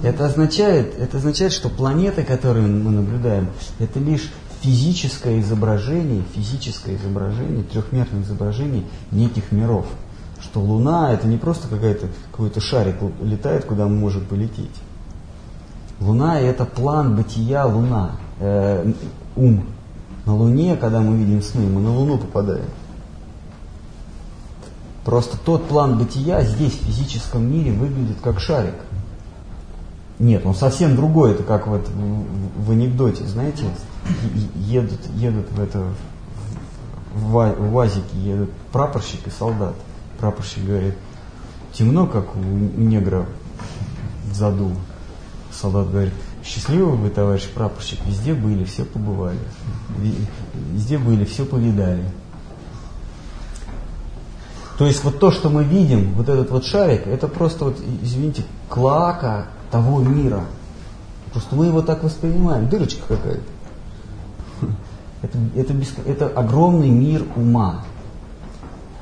Это означает, это означает, что планеты, которые мы наблюдаем, это лишь физическое изображение, физическое изображение, трехмерное изображение неких миров. Что Луна это не просто какая-то, какой-то шарик летает, куда мы можем полететь. Луна это план бытия Луна, э, ум. На Луне, когда мы видим сны, мы на Луну попадаем. Просто тот план бытия здесь, в физическом мире, выглядит как шарик. Нет, он совсем другой. Это как вот в, в анекдоте, знаете, едут, едут в это в, в УАЗике едут прапорщик и солдат. Прапорщик говорит, темно, как у негра в заду. Солдат говорит, счастливы вы, товарищ прапорщик, везде были, все побывали. Везде были, все повидали. То есть вот то, что мы видим, вот этот вот шарик, это просто вот, извините, клака того мира. Просто мы его так воспринимаем, дырочка какая-то. Это, это, беско... это огромный мир ума.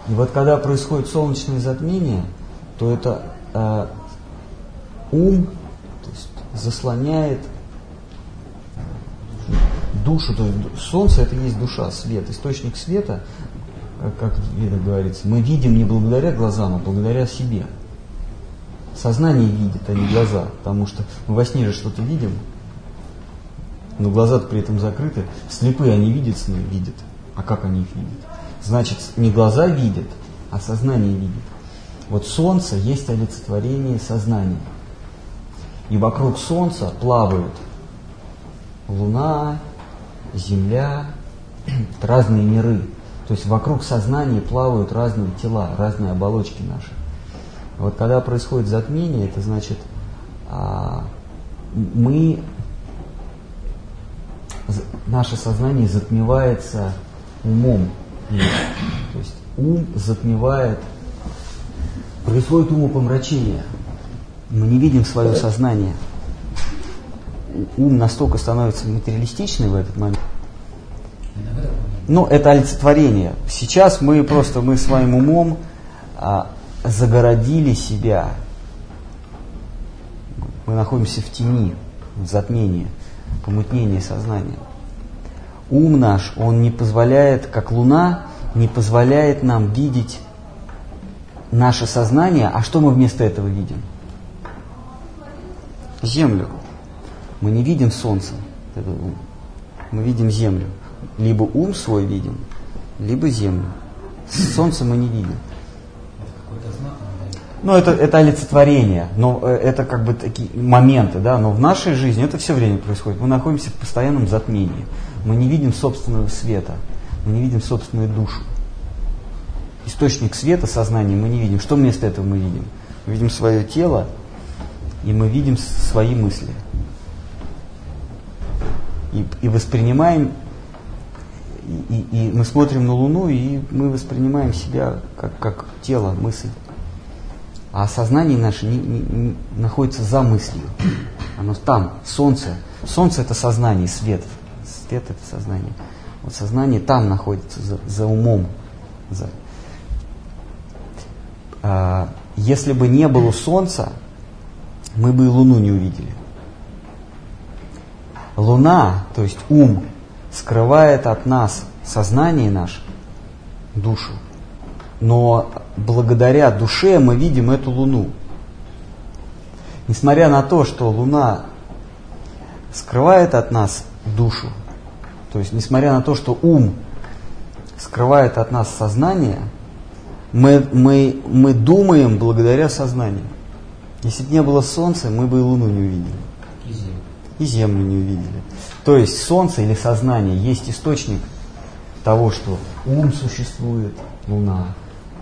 И вот когда происходит солнечное затмение, то это э, ум то есть, заслоняет душу. То есть солнце это есть душа, свет, источник света как это говорится, мы видим не благодаря глазам, а благодаря себе. Сознание видит, а не глаза, потому что мы во сне же что-то видим, но глаза при этом закрыты. Слепые они видят сны, видят. А как они их видят? Значит, не глаза видят, а сознание видит. Вот солнце есть олицетворение сознания. И вокруг солнца плавают луна, земля, разные миры. То есть вокруг сознания плавают разные тела, разные оболочки наши. Вот когда происходит затмение, это значит, а, мы, наше сознание затмевается умом. То есть ум затмевает, происходит умопомрачение. Мы не видим свое сознание. Ум настолько становится материалистичный в этот момент. Ну, это олицетворение. Сейчас мы просто, мы своим умом а, загородили себя. Мы находимся в тени, в затмении, помутнении сознания. Ум наш, он не позволяет, как луна, не позволяет нам видеть наше сознание. А что мы вместо этого видим? Землю. Мы не видим солнце, мы видим землю. Либо ум свой видим, либо землю. Солнце мы не видим. Ну, это, это олицетворение, но э, это как бы такие моменты, да, но в нашей жизни это все время происходит. Мы находимся в постоянном затмении. Мы не видим собственного света, мы не видим собственную душу. Источник света сознания мы не видим. Что вместо этого мы видим? Мы видим свое тело, и мы видим свои мысли. И, и воспринимаем, и, и, и мы смотрим на Луну, и мы воспринимаем себя как, как тело, мысль. А сознание наше не, не, не, находится за мыслью. Оно там, солнце. Солнце это сознание, свет. Свет это сознание. Вот сознание там находится, за, за умом. За. А, если бы не было солнца, мы бы и Луну не увидели. Луна, то есть ум, скрывает от нас сознание наше, душу. Но благодаря душе мы видим эту Луну. Несмотря на то, что Луна скрывает от нас душу, то есть несмотря на то, что ум скрывает от нас сознание, мы, мы, мы думаем благодаря сознанию. Если бы не было Солнца, мы бы и Луну не увидели. И землю. И Землю не увидели. То есть Солнце или сознание есть источник того, что ум существует, Луна,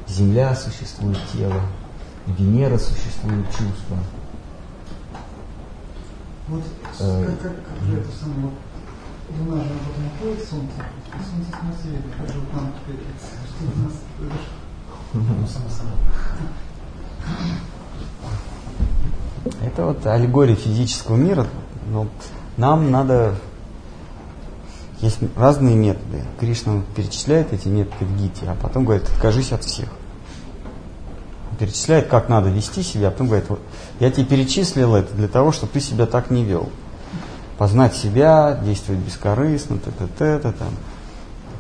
Земля существует, тело, Венера существует, чувство. Вот Э, как, как, как же это самое, Луна же вот находит Солнце, а Солнце с нас видит, как же вот нам теперь, что у нас. Это вот аллегория физического мира. Но нам надо... Есть разные методы. Кришна перечисляет эти методы в Гите, а потом говорит, откажись от всех. Перечисляет, как надо вести себя, а потом говорит, вот, я тебе перечислил это для того, чтобы ты себя так не вел. Познать себя, действовать бескорыстно, т-т-т, там,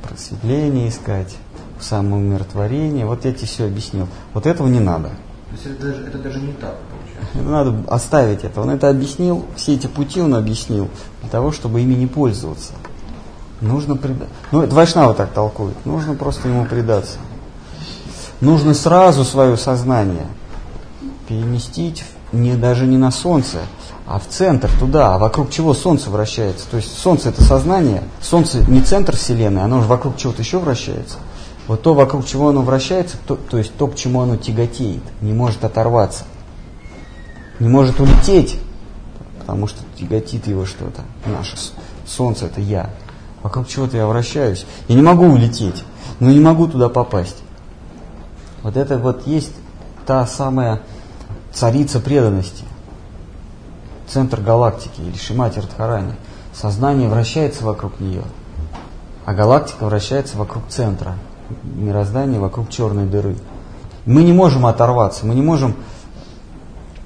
просветление искать, самоумиротворение. Вот я тебе все объяснил. Вот этого не надо. То есть это даже, это даже не так получается. Надо оставить это. Он это объяснил, все эти пути он объяснил для того, чтобы ими не пользоваться. Нужно предаться. Ну, это Вайшнава так толкует. Нужно просто ему предаться. Нужно сразу свое сознание переместить не, даже не на Солнце, а в центр, туда, а вокруг чего Солнце вращается. То есть Солнце это сознание, Солнце не центр Вселенной, оно же вокруг чего-то еще вращается. Вот то, вокруг чего оно вращается, то, то есть то, к чему оно тяготеет, не может оторваться не может улететь, потому что тяготит его что-то. Наше солнце это я. Вокруг чего-то я вращаюсь. Я не могу улететь, но не могу туда попасть. Вот это вот есть та самая царица преданности. Центр галактики или Шимати Радхарани. Сознание вращается вокруг нее, а галактика вращается вокруг центра. Мироздание вокруг черной дыры. Мы не можем оторваться, мы не можем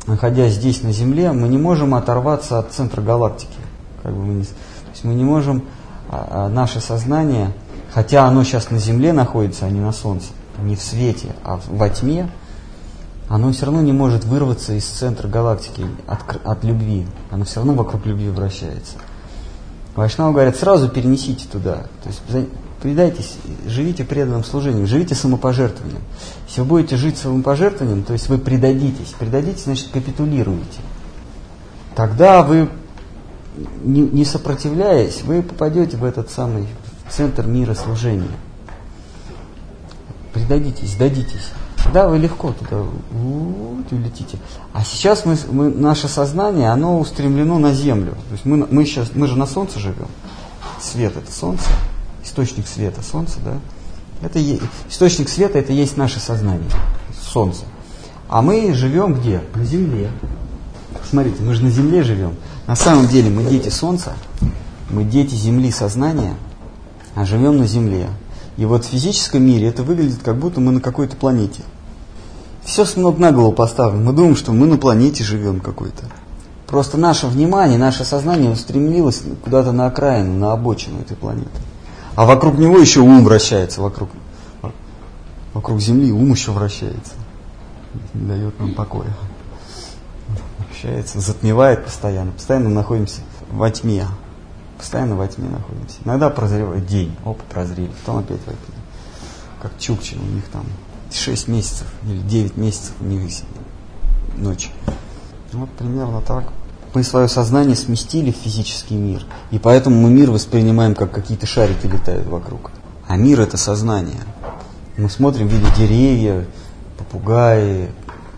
находясь здесь на Земле, мы не можем оторваться от центра галактики. Как бы мы не, то есть мы не можем, а, а, наше сознание, хотя оно сейчас на Земле находится, а не на Солнце, не в свете, а во тьме, оно все равно не может вырваться из центра галактики от, от любви. Оно все равно вокруг любви вращается. Вайшнавы говорят, сразу перенесите туда. То есть предайтесь, живите преданным служением, живите самопожертвованием. Если вы будете жить самопожертвованием, то есть вы предадитесь. Предадитесь, значит, капитулируете. Тогда вы, не, не сопротивляясь, вы попадете в этот самый центр мира служения. Предадитесь, сдадитесь. Да, вы легко туда вот, улетите. А сейчас мы, мы, наше сознание, оно устремлено на Землю. То есть мы, мы, сейчас, мы же на Солнце живем. Свет это Солнце, источник света Солнце, да. Это е- источник света это есть наше сознание, Солнце. А мы живем где? На Земле. Смотрите, мы же на Земле живем. На самом деле мы дети Солнца, мы дети Земли сознания, а живем на Земле. И вот в физическом мире это выглядит, как будто мы на какой-то планете. Все с ног на голову поставлено. Мы думаем, что мы на планете живем какой-то. Просто наше внимание, наше сознание устремилось куда-то на окраину, на обочину этой планеты. А вокруг него еще ум вращается, вокруг, вокруг Земли ум еще вращается. Не дает нам покоя. Вращается, затмевает постоянно. Постоянно находимся во тьме. Постоянно во тьме находимся. Иногда прозревает день, оп, прозрели, потом опять во тьме. Как Чукчи, у них там 6 месяцев или 9 месяцев у них ночь. Вот примерно так. Мы свое сознание сместили в физический мир, и поэтому мы мир воспринимаем, как какие-то шарики летают вокруг. А мир это сознание. Мы смотрим, видим деревья, попугаи,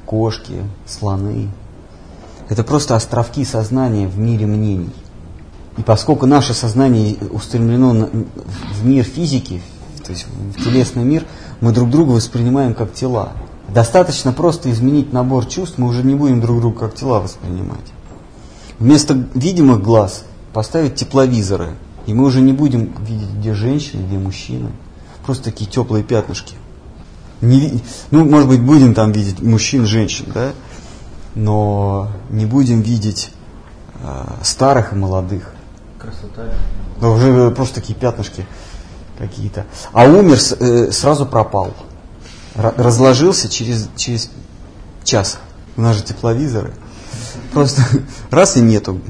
кошки, слоны. Это просто островки сознания в мире мнений. И поскольку наше сознание устремлено в мир физики, то есть в телесный мир, мы друг друга воспринимаем как тела. Достаточно просто изменить набор чувств, мы уже не будем друг друга как тела воспринимать. Вместо видимых глаз поставить тепловизоры, и мы уже не будем видеть, где женщины, где мужчины. Просто такие теплые пятнышки. Не, ну, может быть, будем там видеть мужчин, женщин, да? Но не будем видеть э, старых и молодых. Красота. Да уже просто такие пятнышки какие-то. А умер, э, сразу пропал. Разложился через, через час. У нас же тепловизоры. Просто раз и нету.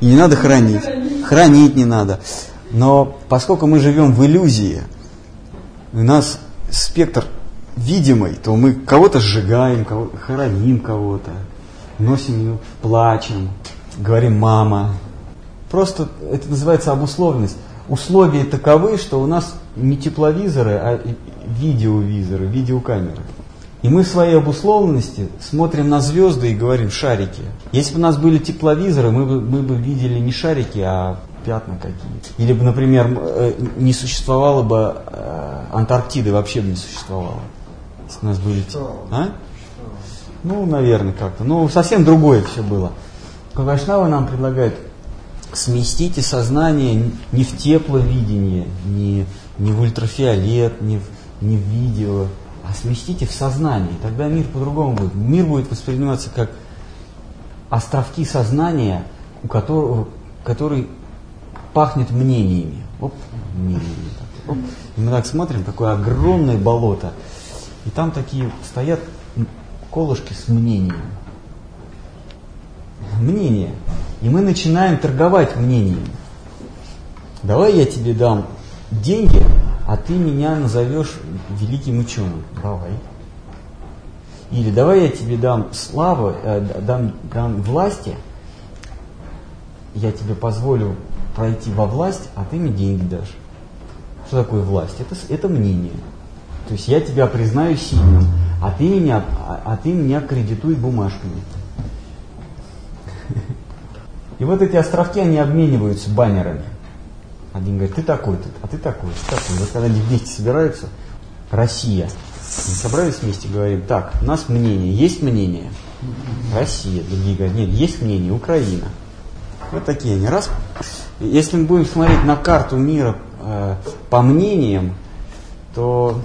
И не надо хранить. Хранить не надо. Но поскольку мы живем в иллюзии, у нас спектр видимый, то мы кого-то сжигаем, кого хороним кого-то, носим плачем, говорим «мама». Просто это называется обусловленность. Условия таковы, что у нас не тепловизоры, а видеовизоры, видеокамеры. И мы в своей обусловленности смотрим на звезды и говорим шарики. Если бы у нас были тепловизоры, мы бы, мы бы видели не шарики, а пятна какие-то. Или бы, например, э, не существовало бы э, Антарктиды, вообще бы не существовало. Если у нас были... А? Ну, наверное, как-то. Ну, совсем другое все было. Вайшнава нам предлагает сместите сознание не в тепловидение, не, не в ультрафиолет, не в, не в видео, а сместите в сознание. Тогда мир по-другому будет. Мир будет восприниматься как островки сознания, у которого, который пахнет мнениями. Оп, мнениями. Оп. И мы так смотрим, такое огромное болото. И там такие стоят колышки с мнением. Мнение. И мы начинаем торговать мнением. Давай я тебе дам деньги, а ты меня назовешь великим ученым. Давай. Или давай я тебе дам славу, э, дам, дам власти, я тебе позволю пройти во власть, а ты мне деньги дашь. Что такое власть? Это, это мнение. То есть я тебя признаю сильным, а ты меня, а, а ты меня кредитуй бумажками. И вот эти островки, они обмениваются баннерами. Один говорит, ты такой, ты, а ты такой, ты такой. Вот когда они вместе собираются, Россия. Мы собрались вместе, говорим, так, у нас мнение, есть мнение? Россия. Другие говорят, нет, есть мнение, Украина. Вот такие они. Раз, если мы будем смотреть на карту мира э, по мнениям, то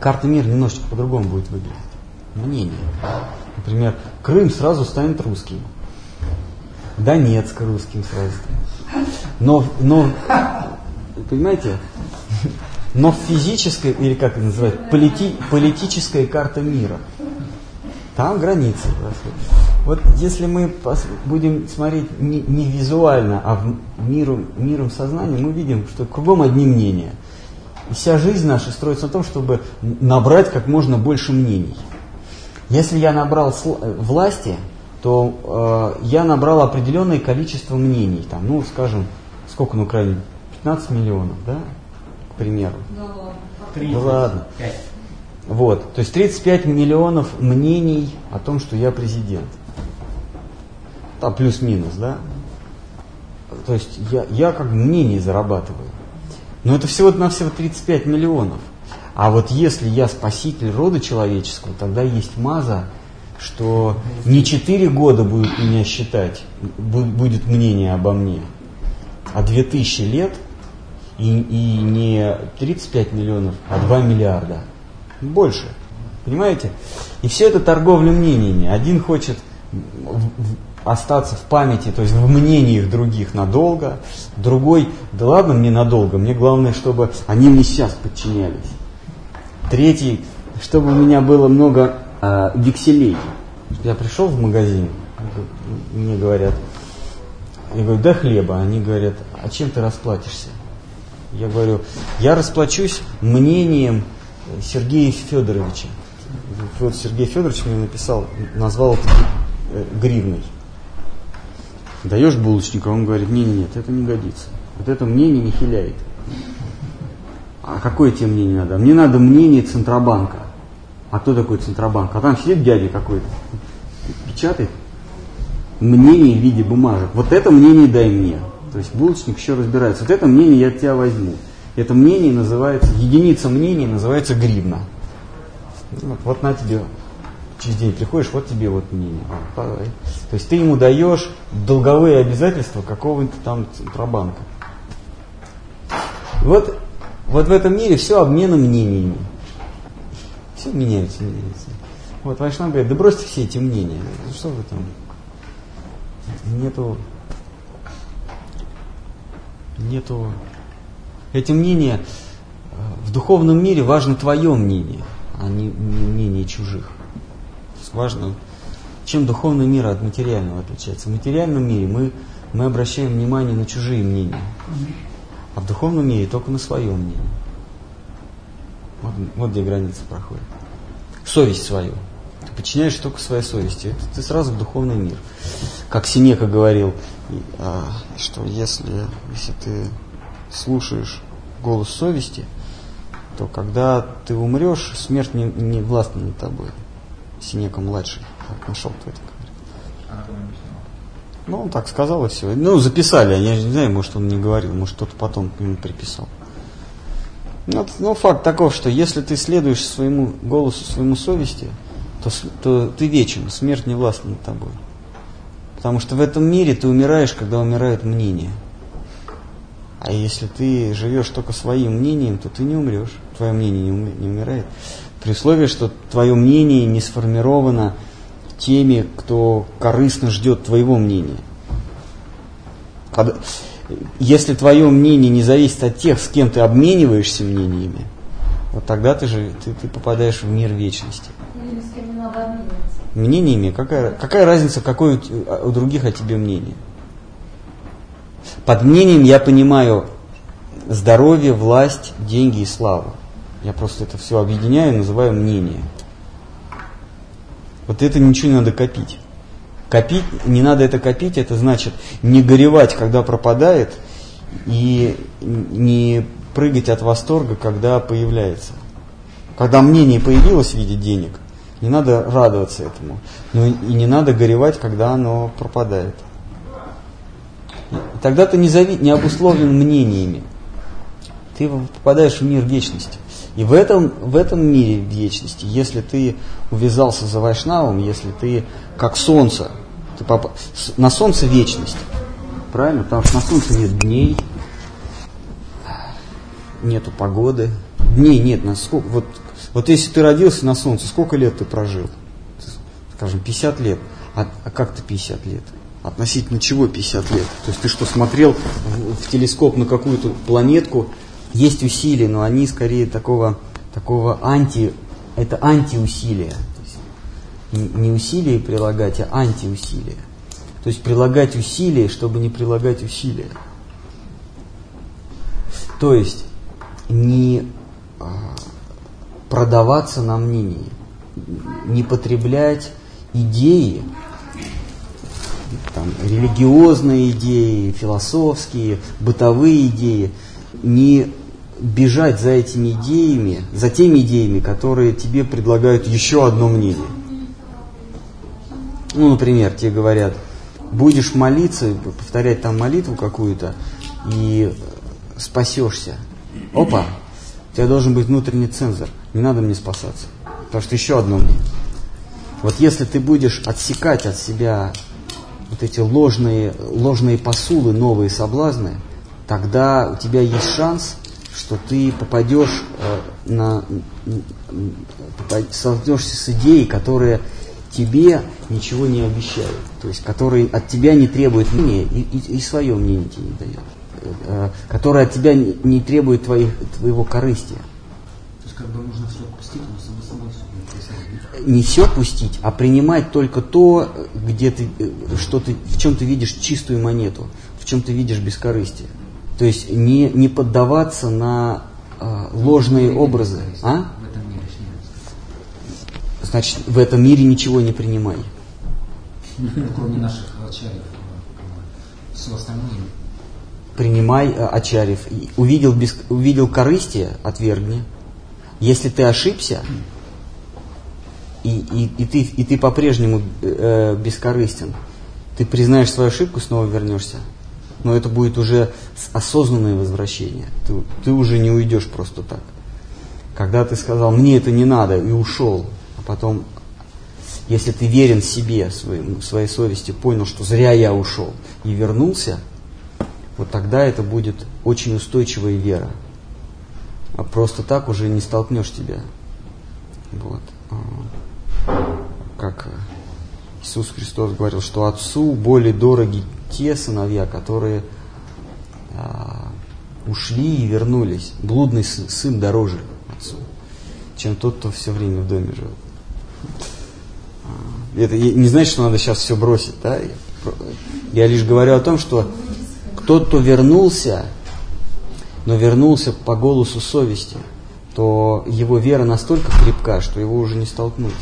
карта мира немножечко по-другому будет выглядеть. Мнение. Например, Крым сразу станет русским. Донецк русским сразу. Но, но, понимаете, но физическая, или как это называют, полити, политическая карта мира, там границы. Вот если мы будем смотреть не, не визуально, а в миром, миром сознания, мы видим, что кругом одни мнения. И вся жизнь наша строится на том, чтобы набрать как можно больше мнений. Если я набрал власти, то э, я набрал определенное количество мнений. Там, ну, скажем, сколько на Украине? 15 миллионов, да? К примеру. Да ладно. 30. Да ладно. Вот. То есть 35 миллионов мнений о том, что я президент. Там плюс-минус, да? То есть я, я как мнение зарабатываю. Но это всего-навсего 35 миллионов. А вот если я спаситель рода человеческого, тогда есть маза, что не 4 года будут меня считать, будет мнение обо мне, а 2000 лет, И, и не 35 миллионов, а 2 миллиарда. Больше. Понимаете? И все это торговля мнениями. Один хочет остаться в памяти, то есть в мнениях других надолго, другой, да ладно мне надолго, мне главное, чтобы они мне сейчас подчинялись. Третий, чтобы у меня было много э, векселей. Я пришел в магазин, мне говорят, я говорю, да хлеба. Они говорят, а чем ты расплатишься? Я говорю, я расплачусь мнением Сергея Федоровича. Вот Сергей Федорович мне написал, назвал это э, гривной. Даешь булочнику, он говорит, не, не, нет, это не годится. Вот это мнение не хиляет. А какое тебе мнение надо? Мне надо мнение Центробанка. А кто такой Центробанк? А там сидит дядя какой-то, печатает мнение в виде бумажек. Вот это мнение дай мне. То есть булочник еще разбирается. Вот это мнение я от тебя возьму. Это мнение называется, единица мнения называется гривна. Вот, вот на тебе, через день приходишь, вот тебе вот мнение. Давай. То есть ты ему даешь долговые обязательства какого-то там Центробанка. Вот, вот в этом мире все обменом мнениями. Все меняется, меняется. Вот Вайшнав говорит, да бросьте все эти мнения. Ну, Что вы там? Нету, нету. Эти мнения э, в духовном мире важно твое мнение, а не, не мнение чужих. Важно, чем духовный мир от материального отличается. В материальном мире мы, мы обращаем внимание на чужие мнения, а в духовном мире только на свое мнение. Вот, вот где граница проходит. Совесть свою. Ты подчиняешь только своей совести. Это ты сразу в духовный мир. Как Синека говорил, а, что если, если ты слушаешь голос совести, то когда ты умрешь, смерть не, не властна над тобой. Синека младший нашел, кто это говорит. Ну, он так сказал и все. Ну, записали, я не знаю, может, он не говорил, может, кто-то потом ему приписал. Ну, ну, факт таков, что если ты следуешь своему голосу, своему совести, то, то ты вечен, смерть не властна над тобой. Потому что в этом мире ты умираешь, когда умирает мнение. А если ты живешь только своим мнением, то ты не умрешь. Твое мнение не, уми- не умирает. При условии, что твое мнение не сформировано теми, кто корыстно ждет твоего мнения. Если твое мнение не зависит от тех, с кем ты обмениваешься мнениями, вот тогда ты же ты, ты попадаешь в мир вечности. Или с кем не надо обмениваться. Мнениями, какая, какая разница, какое у, у других о тебе мнение? Под мнением я понимаю здоровье, власть, деньги и славу. Я просто это все объединяю и называю мнение. Вот это ничего не надо копить. Копить, не надо это копить, это значит не горевать, когда пропадает, и не прыгать от восторга, когда появляется. Когда мнение появилось в виде денег, не надо радоваться этому. Но и не надо горевать, когда оно пропадает. Тогда ты не, зави, не обусловлен мнениями. Ты попадаешь в мир вечности. И в этом, в этом мире вечности, если ты увязался за Вайшнавом, если ты как солнце, ты поп- на солнце вечность. Правильно? Потому что на солнце нет дней, нету погоды. Дней нет. На сколько, вот, вот если ты родился на солнце, сколько лет ты прожил? Скажем, 50 лет. А, а как ты 50 лет? Относительно чего 50 лет? То есть ты что, смотрел в, в телескоп на какую-то планетку? Есть усилия, но они скорее такого, такого анти... Это антиусилия. Не усилия прилагать, а антиусилия. То есть прилагать усилия, чтобы не прилагать усилия. То есть не а, продаваться на мнении, не потреблять идеи, там, религиозные идеи, философские, бытовые идеи, не бежать за этими идеями, за теми идеями, которые тебе предлагают еще одно мнение. Ну, например, тебе говорят, будешь молиться, повторять там молитву какую-то, и спасешься. Опа, у тебя должен быть внутренний цензор. Не надо мне спасаться. Потому что еще одно мне. Вот если ты будешь отсекать от себя вот эти ложные, ложные посулы, новые соблазны, тогда у тебя есть шанс, что ты попадешь э, на, столкнешься с идеей, которая тебе ничего не обещает, то есть который от тебя не требует мнения и, и, и свое мнение тебе не дает, э, которая от тебя не, не требует твоих, твоего корыстия. То есть как бы нужно все отпустить, но само собой все не все пустить, а принимать только то, где ты, э, что ты, в чем ты видишь чистую монету, в чем ты видишь бескорыстие. То есть не, не поддаваться на э, ложные образы. А? В этом мире с ним. Значит, в этом мире ничего не принимай. Кроме наших чарев, все остальное Принимай э, ачарьев. И Увидел, бес, увидел корыстие, отвергни. Если ты ошибся, и, и, и ты, и ты по-прежнему э, бескорыстен, ты признаешь свою ошибку, снова вернешься. Но это будет уже осознанное возвращение. Ты, ты уже не уйдешь просто так. Когда ты сказал, мне это не надо, и ушел, потом, если ты верен себе, своему, своей совести, понял, что зря я ушел, и вернулся, вот тогда это будет очень устойчивая вера. А просто так уже не столкнешь тебя. Вот. А, Как Иисус Христос говорил, что Отцу более дороги те сыновья, которые а, ушли и вернулись. Блудный сы- сын дороже Отцу, чем тот, кто все время в доме живет. А, Это не значит, что надо сейчас все бросить, да? Я лишь говорю о том, что тот, кто вернулся, но вернулся по голосу совести, то его вера настолько крепка, что его уже не столкнуть.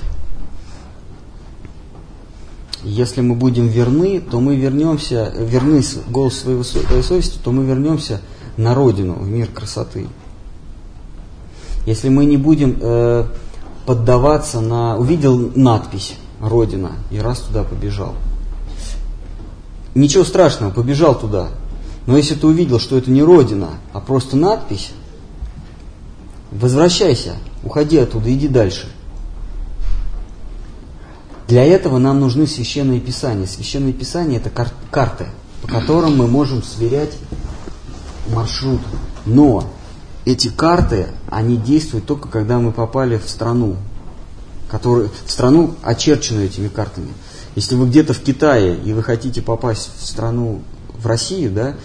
Если мы будем верны, то мы вернемся, верны с- голосу своего своей совести, то мы вернемся на родину, в мир красоты. Если мы не будем э, поддаваться на... Увидел надпись «Родина» и раз туда побежал. Ничего страшного, побежал туда. Но если ты увидел, что это не Родина, а просто надпись, возвращайся, уходи оттуда, иди дальше. Для этого нам нужны священные писания. Священные писания это кар- карты, по которым мы можем сверять маршрут. Но эти карты, они действуют только когда мы попали в страну, который, в страну, очерченную этими картами. Если вы где-то в Китае и вы хотите попасть в страну, в Россию, да,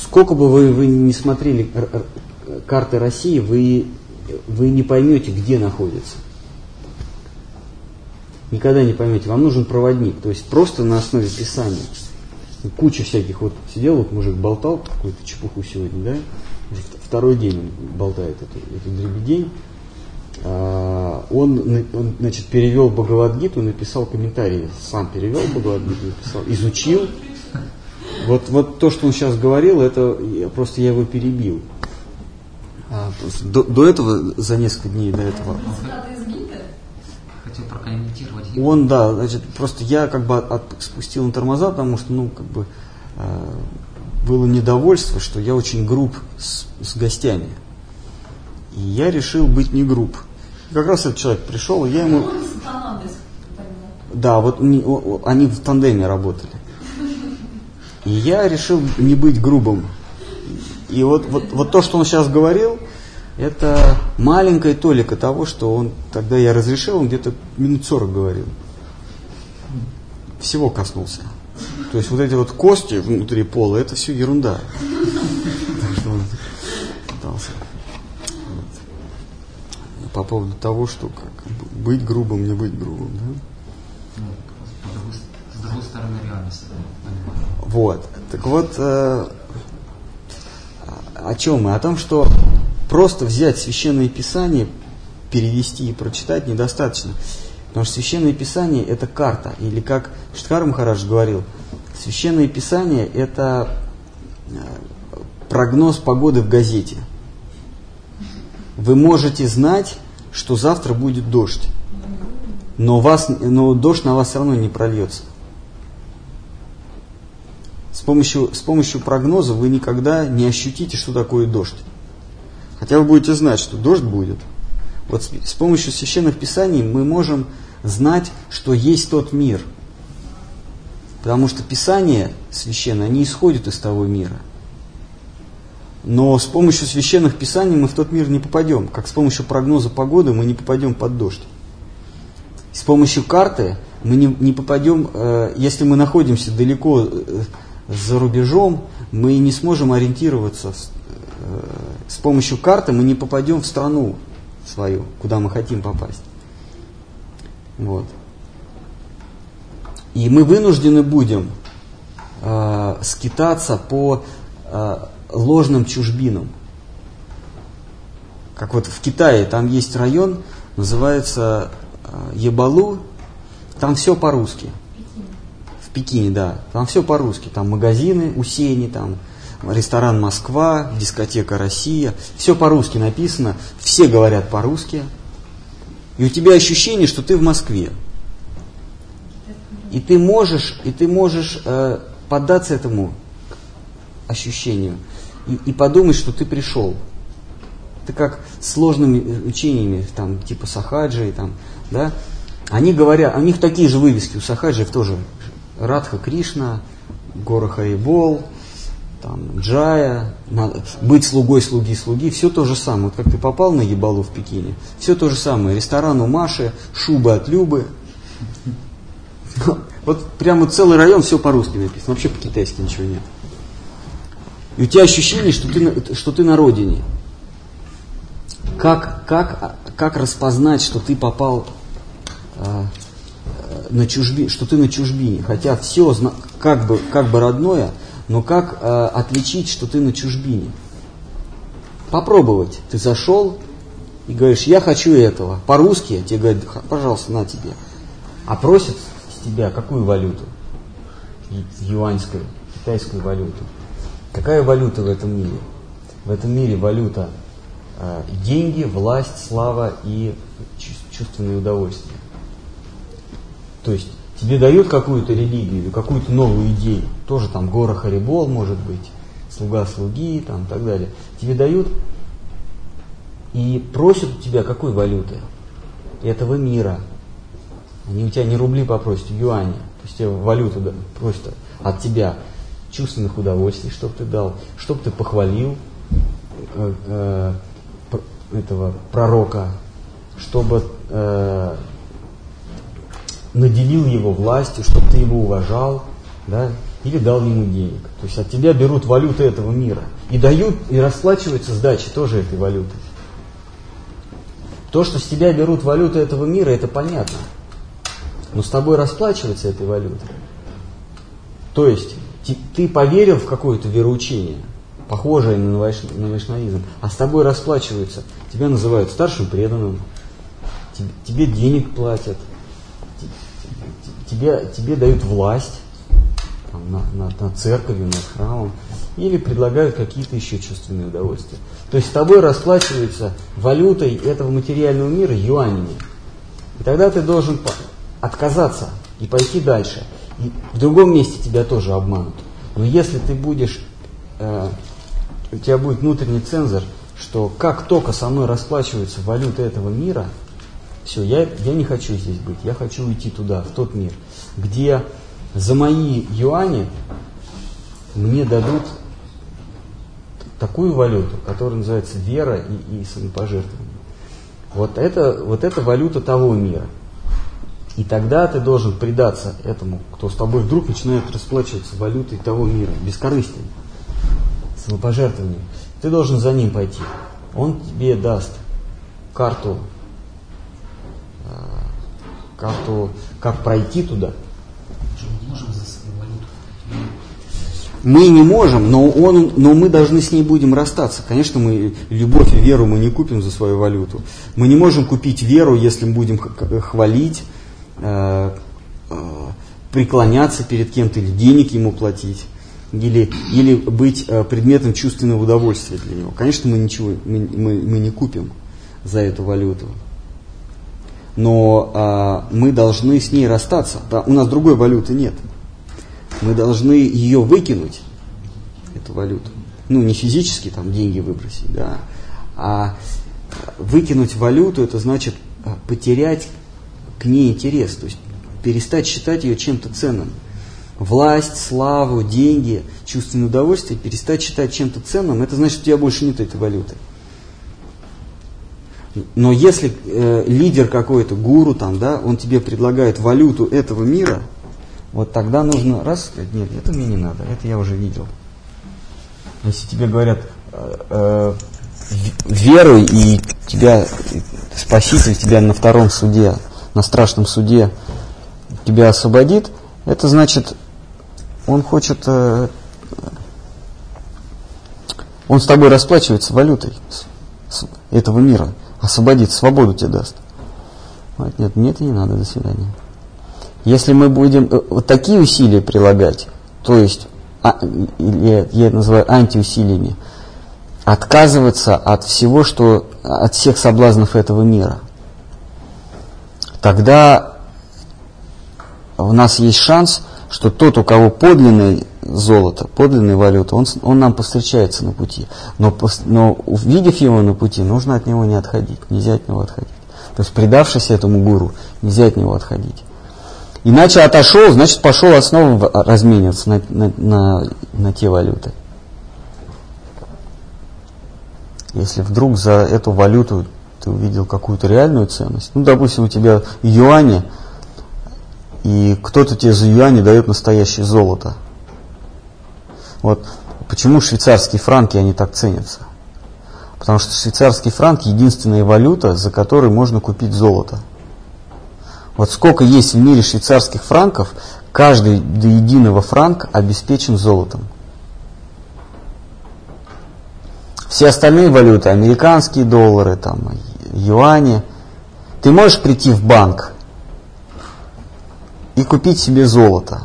сколько бы вы, вы не смотрели карты России, вы, вы не поймете, где находится. Никогда не поймете. Вам нужен проводник. То есть просто на основе писания. Куча всяких. Вот сидел вот мужик, болтал какую-то чепуху сегодня, да? Второй день болтает эту, эту дребедень. А, Он, он, значит, перевел Бхагавадгиту, написал комментарии, сам перевел Бхагавадгиту, написал, изучил. Вот, вот то, что он сейчас говорил, это я- просто я его перебил. А, до, до этого, за несколько дней до этого, хотел прокомментировать. он, да, значит, просто я как бы от- спустил на тормоза, потому что, ну, как бы э, было недовольство, что я очень груб с, с гостями. И я решил быть не груб. И как раз этот человек пришел, и я ему... Да, вот они в тандеме работали. И я решил не быть грубым. И вот, вот, вот то, что он сейчас говорил, это маленькая толика того, что он тогда я разрешил, он где-то минут 40 говорил. Всего коснулся. То есть вот эти вот кости внутри пола, это все ерунда. По поводу того, что как быть грубым, не быть грубым. Да? С другой, стороны реальность. Вот. Так вот, э, о чем мы? О том, что просто взять священное писание, перевести и прочитать недостаточно. Потому что священное писание это карта. Или как Штхар Махарадж говорил, священное писание это э, прогноз погоды в газете. Вы можете знать, что завтра будет дождь, но, вас, но дождь на вас все равно не прольется. С помощью, с помощью прогноза вы никогда не ощутите, что такое дождь. Хотя вы будете знать, что дождь будет. Вот с, с помощью священных писаний мы можем знать, что есть тот мир. Потому что Писание священное, они исходят из того мира. Но с помощью священных писаний мы в тот мир не попадем, как с помощью прогноза погоды мы не попадем под дождь. С помощью карты мы не, не попадем, э, если мы находимся далеко э, за рубежом, мы не сможем ориентироваться. с- э, с помощью карты мы не попадем в страну свою, куда мы хотим попасть. Вот. И мы вынуждены будем э, скитаться по э, ложным чужбинам. Как вот в Китае, там есть район, называется э, Ебалу, там все по-русски. В Пекине, да. Там все по-русски. Там магазины у Сени, там ресторан Москва, дискотека Россия. Все по-русски написано. Все говорят по-русски. И у тебя ощущение, что ты в Москве. И ты можешь, и ты можешь э, поддаться этому ощущению и, и подумать, что ты пришел. Это как сложными э, учениями, там, типа Сахаджи, там, да, они говорят, у них такие же вывески, у Сахаджиев тоже Радха Кришна, Гора Харибол, там, Джая, быть слугой слуги слуги, все то же самое. Вот как ты попал на Ебалу в Пекине, все то же самое. Ресторан у Маши, шуба от Любы. Вот прямо целый район все по-русски написано, вообще по-китайски ничего нет. И у тебя ощущение, что ты, что ты на родине. Как, как, как распознать, что ты попал а, э, на чужби, что ты на чужбине? Хотя все как бы, как бы родное, но как а, отличить, что ты на чужбине? Попробовать. Ты зашел и говоришь, я хочу этого. По-русски тебе говорят, «Х- пожалуйста, на тебе. А просят тебя какую валюту? Юаньскую, китайскую валюту. Какая валюта в этом мире? В этом мире валюта э, деньги, власть, слава и чувс- чувственное удовольствие. То есть тебе дают какую-то религию какую-то новую идею, тоже там гора Харибол может быть, слуга слуги там и так далее. Тебе дают и просят у тебя какой валюты? Этого мира. Они у тебя не рубли попросят, а юани. Есть тебе валюту да, просят от тебя чувственных удовольствий, чтобы ты дал, чтобы ты похвалил э, э, этого пророка, чтобы э, наделил его властью, чтобы ты его уважал, да, или дал ему денег. То есть от тебя берут валюты этого мира и дают, и расплачиваются сдачи тоже этой валютой. То, что с тебя берут валюты этого мира, это понятно. Но с тобой расплачиваются этой валютой. То есть ты поверил в какое-то вероучение, похожее на, вайш- а с тобой расплачиваются. Тебя называют старшим преданным, тебе, денег платят, те- тебе, тебе дают власть там, на, на, над церковью, над храмом, или предлагают какие-то еще чувственные удовольствия. То есть с тобой расплачиваются валютой этого материального мира юанями. И тогда ты должен отказаться и пойти дальше. И в другом месте тебя тоже обманут. Но если ты будешь, э, у тебя будет внутренний цензор, что как только со мной расплачиваются валюты этого мира, все, я, я не хочу здесь быть, я хочу уйти туда, в тот мир, где за мои юани мне дадут такую валюту, которая называется вера и, и самопожертвование. Вот это, вот это валюта того мира. И тогда ты должен предаться этому, кто с тобой вдруг начинает расплачиваться валютой того мира, бескорыстием, самопожертвованием. Ты должен за ним пойти. Он тебе даст карту, э, карту, как пройти туда. Мы не можем но, он, но мы должны с ней будем расстаться. Конечно, мы любовь и веру мы не купим за свою валюту. Мы не можем купить веру, если мы будем хвалить, э, э, преклоняться перед кем-то или денег ему платить. Или, или быть э, предметом чувственного удовольствия для него. Конечно, мы ничего мы, мы, мы не купим за эту валюту. Но а, мы должны с ней расстаться. Да, у нас другой валюты нет мы должны ее выкинуть, эту валюту. Ну, не физически там деньги выбросить, да, а выкинуть валюту, это значит а, потерять к ней интерес, то есть перестать считать ее чем-то ценным. власть, славу, деньги, чувственное удовольствие, перестать считать чем-то ценным, это значит, у тебя больше нет этой валюты. Но если э, лидер какой-то, гуру там, да, он тебе предлагает валюту этого мира, вот тогда нужно раз нет, это мне не надо, это я уже видел. Если тебе говорят, э, э, веруй, и тебя Спаситель тебя на втором суде, на страшном суде тебя освободит, это значит, он хочет, э, он с тобой расплачивается валютой этого мира, освободит, свободу тебе даст. Нет, мне это не надо, до свидания. Если мы будем э, вот такие усилия прилагать, то есть, а, я, я это называю антиусилиями, отказываться от всего, что, от всех соблазнов этого мира, тогда у нас есть шанс, что тот, у кого подлинное золото, подлинная валюта, он, он нам повстречается на пути. Но, но увидев его на пути, нужно от него не отходить, нельзя от него отходить. То есть, предавшись этому гуру, нельзя от него отходить. Иначе отошел, значит, пошел основу размениваться на, на, на, на те валюты. Если вдруг за эту валюту ты увидел какую-то реальную ценность, ну, допустим, у тебя юани, и кто-то тебе за юани дает настоящее золото. Вот почему швейцарские франки, они так ценятся? Потому что швейцарский франк единственная валюта, за которой можно купить золото. Вот сколько есть в мире швейцарских франков, каждый до единого франк обеспечен золотом. Все остальные валюты, американские доллары, там, юани, ты можешь прийти в банк и купить себе золото.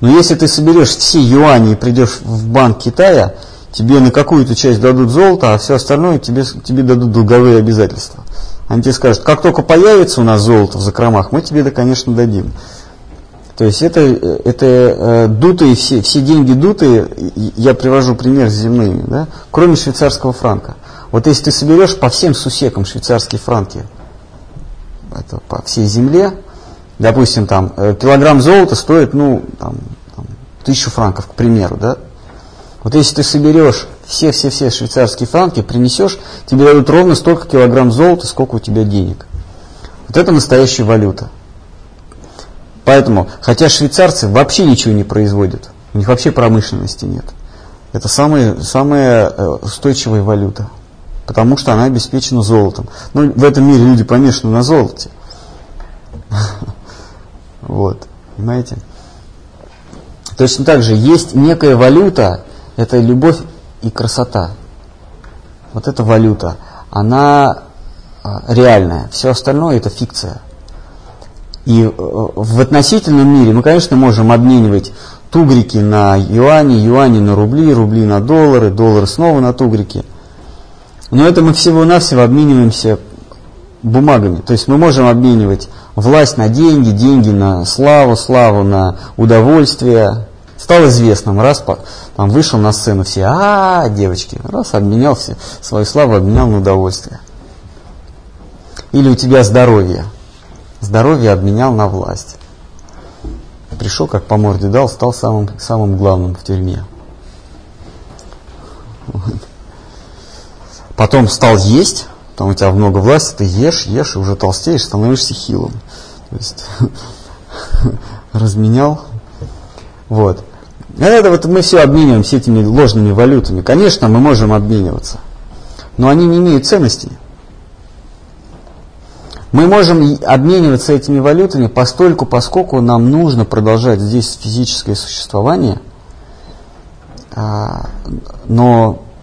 Но если ты соберешь все юани и придешь в банк Китая, тебе на какую-то часть дадут золото, а все остальное тебе, тебе дадут долговые обязательства. Они тебе скажут, как только появится у нас золото в закромах, мы тебе это, конечно, дадим. То есть это, это э, дутые, все, все деньги дутые, я привожу пример с земными, да, кроме швейцарского франка. Вот если ты соберешь по всем сусекам швейцарские франки, это по всей земле, допустим, там, э, килограмм золота стоит, ну, там, там, тысячу франков, к примеру, да. Вот если ты соберешь все-все-все швейцарские франки, принесешь, тебе дадут ровно столько килограмм золота, сколько у тебя денег. Вот это настоящая валюта. Поэтому, хотя швейцарцы вообще ничего не производят, у них вообще промышленности нет. Это самая, самая э, устойчивая валюта, потому что она обеспечена золотом. Ну, в этом мире люди помешаны на золоте. Вот, понимаете? Точно так же есть некая валюта, это любовь и красота. Вот эта валюта, она а, реальная, все остальное это фикция. И э, в относительном мире мы, конечно, можем обменивать тугрики на юани, юани на рубли, рубли на доллары, доллары снова на тугрики. Но это мы всего-навсего обмениваемся бумагами. То есть мы можем обменивать власть на деньги, деньги на славу, славу на удовольствие. Стал известным, раз там вышел на сцену все, а, -а, девочки, раз обменял все, свою славу обменял на удовольствие. Или у тебя здоровье здоровье обменял на власть. Пришел, как по морде дал, стал самым, самым главным в тюрьме. Потом стал есть, там у тебя много власти, ты ешь, ешь, и уже толстеешь, становишься хилым. То есть разменял. Вот. Это вот мы все обмениваемся этими ложными валютами. Конечно, мы можем обмениваться, но они не имеют ценности. Мы можем обмениваться этими валютами постольку, поскольку нам нужно продолжать здесь физическое существование, а, но а,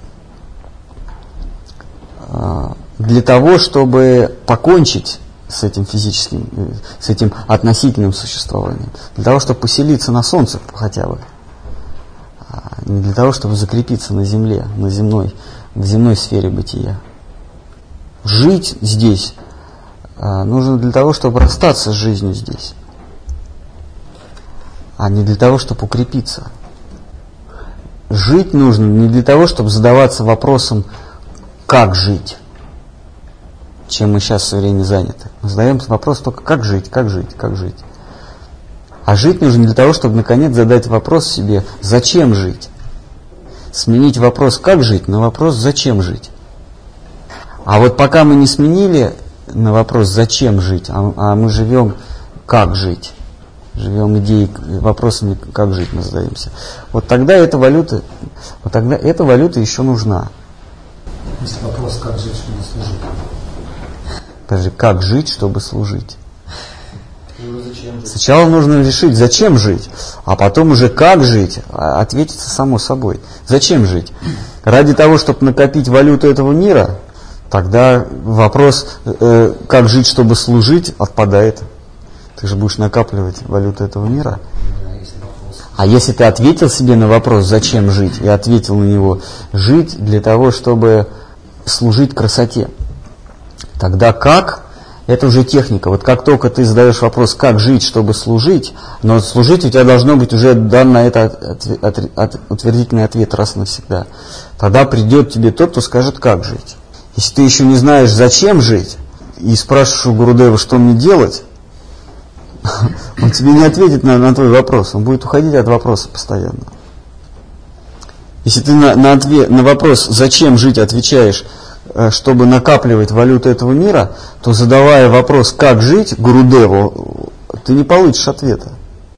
для того, чтобы покончить с этим физическим, с этим относительным существованием, для того, чтобы поселиться на солнце хотя бы, а, не для того, чтобы закрепиться на земле, на земной, в земной сфере бытия. Жить здесь а, нужно для того, чтобы расстаться с жизнью здесь, а не для того, чтобы укрепиться. Жить нужно не для того, чтобы задаваться вопросом, как жить, чем мы сейчас все время заняты. Мы задаем вопрос только, как жить, как жить, как жить. А жить нужно для того, чтобы наконец задать вопрос себе, зачем жить? Сменить вопрос, как жить, на вопрос, зачем жить? А вот пока мы не сменили на вопрос, зачем жить, а, а мы живем, как жить, живем идеей, вопросами, как жить мы задаемся, вот тогда эта валюта, вот тогда эта валюта еще нужна. Есть вопрос, как жить, чтобы служить. Подожди, как жить, чтобы служить? Ну, же? Сначала нужно решить, зачем жить, а потом уже как жить, а- ответится само собой. Зачем жить? Ради того, чтобы накопить валюту этого мира, тогда вопрос, э, как жить, чтобы служить, отпадает. Ты же будешь накапливать валюту этого мира. Если. А если ты ответил себе на вопрос, зачем жить, и ответил на него, жить для того, чтобы служить красоте, тогда как? Это уже техника. Вот как только ты задаешь вопрос, как жить, чтобы служить, но служить у тебя должно быть уже дан на это утвердительный ответ раз и навсегда. Тогда придет тебе тот, кто скажет, как жить. Если ты еще не знаешь, зачем жить, и спрашиваешь у Гурудева, что мне делать, он тебе не ответит на, на твой вопрос, он будет уходить от вопроса постоянно. Если ты на, на, ответ, на вопрос, зачем жить, отвечаешь, э, чтобы накапливать валюту этого мира, то задавая вопрос, как жить Гурудеву, ты не получишь ответа.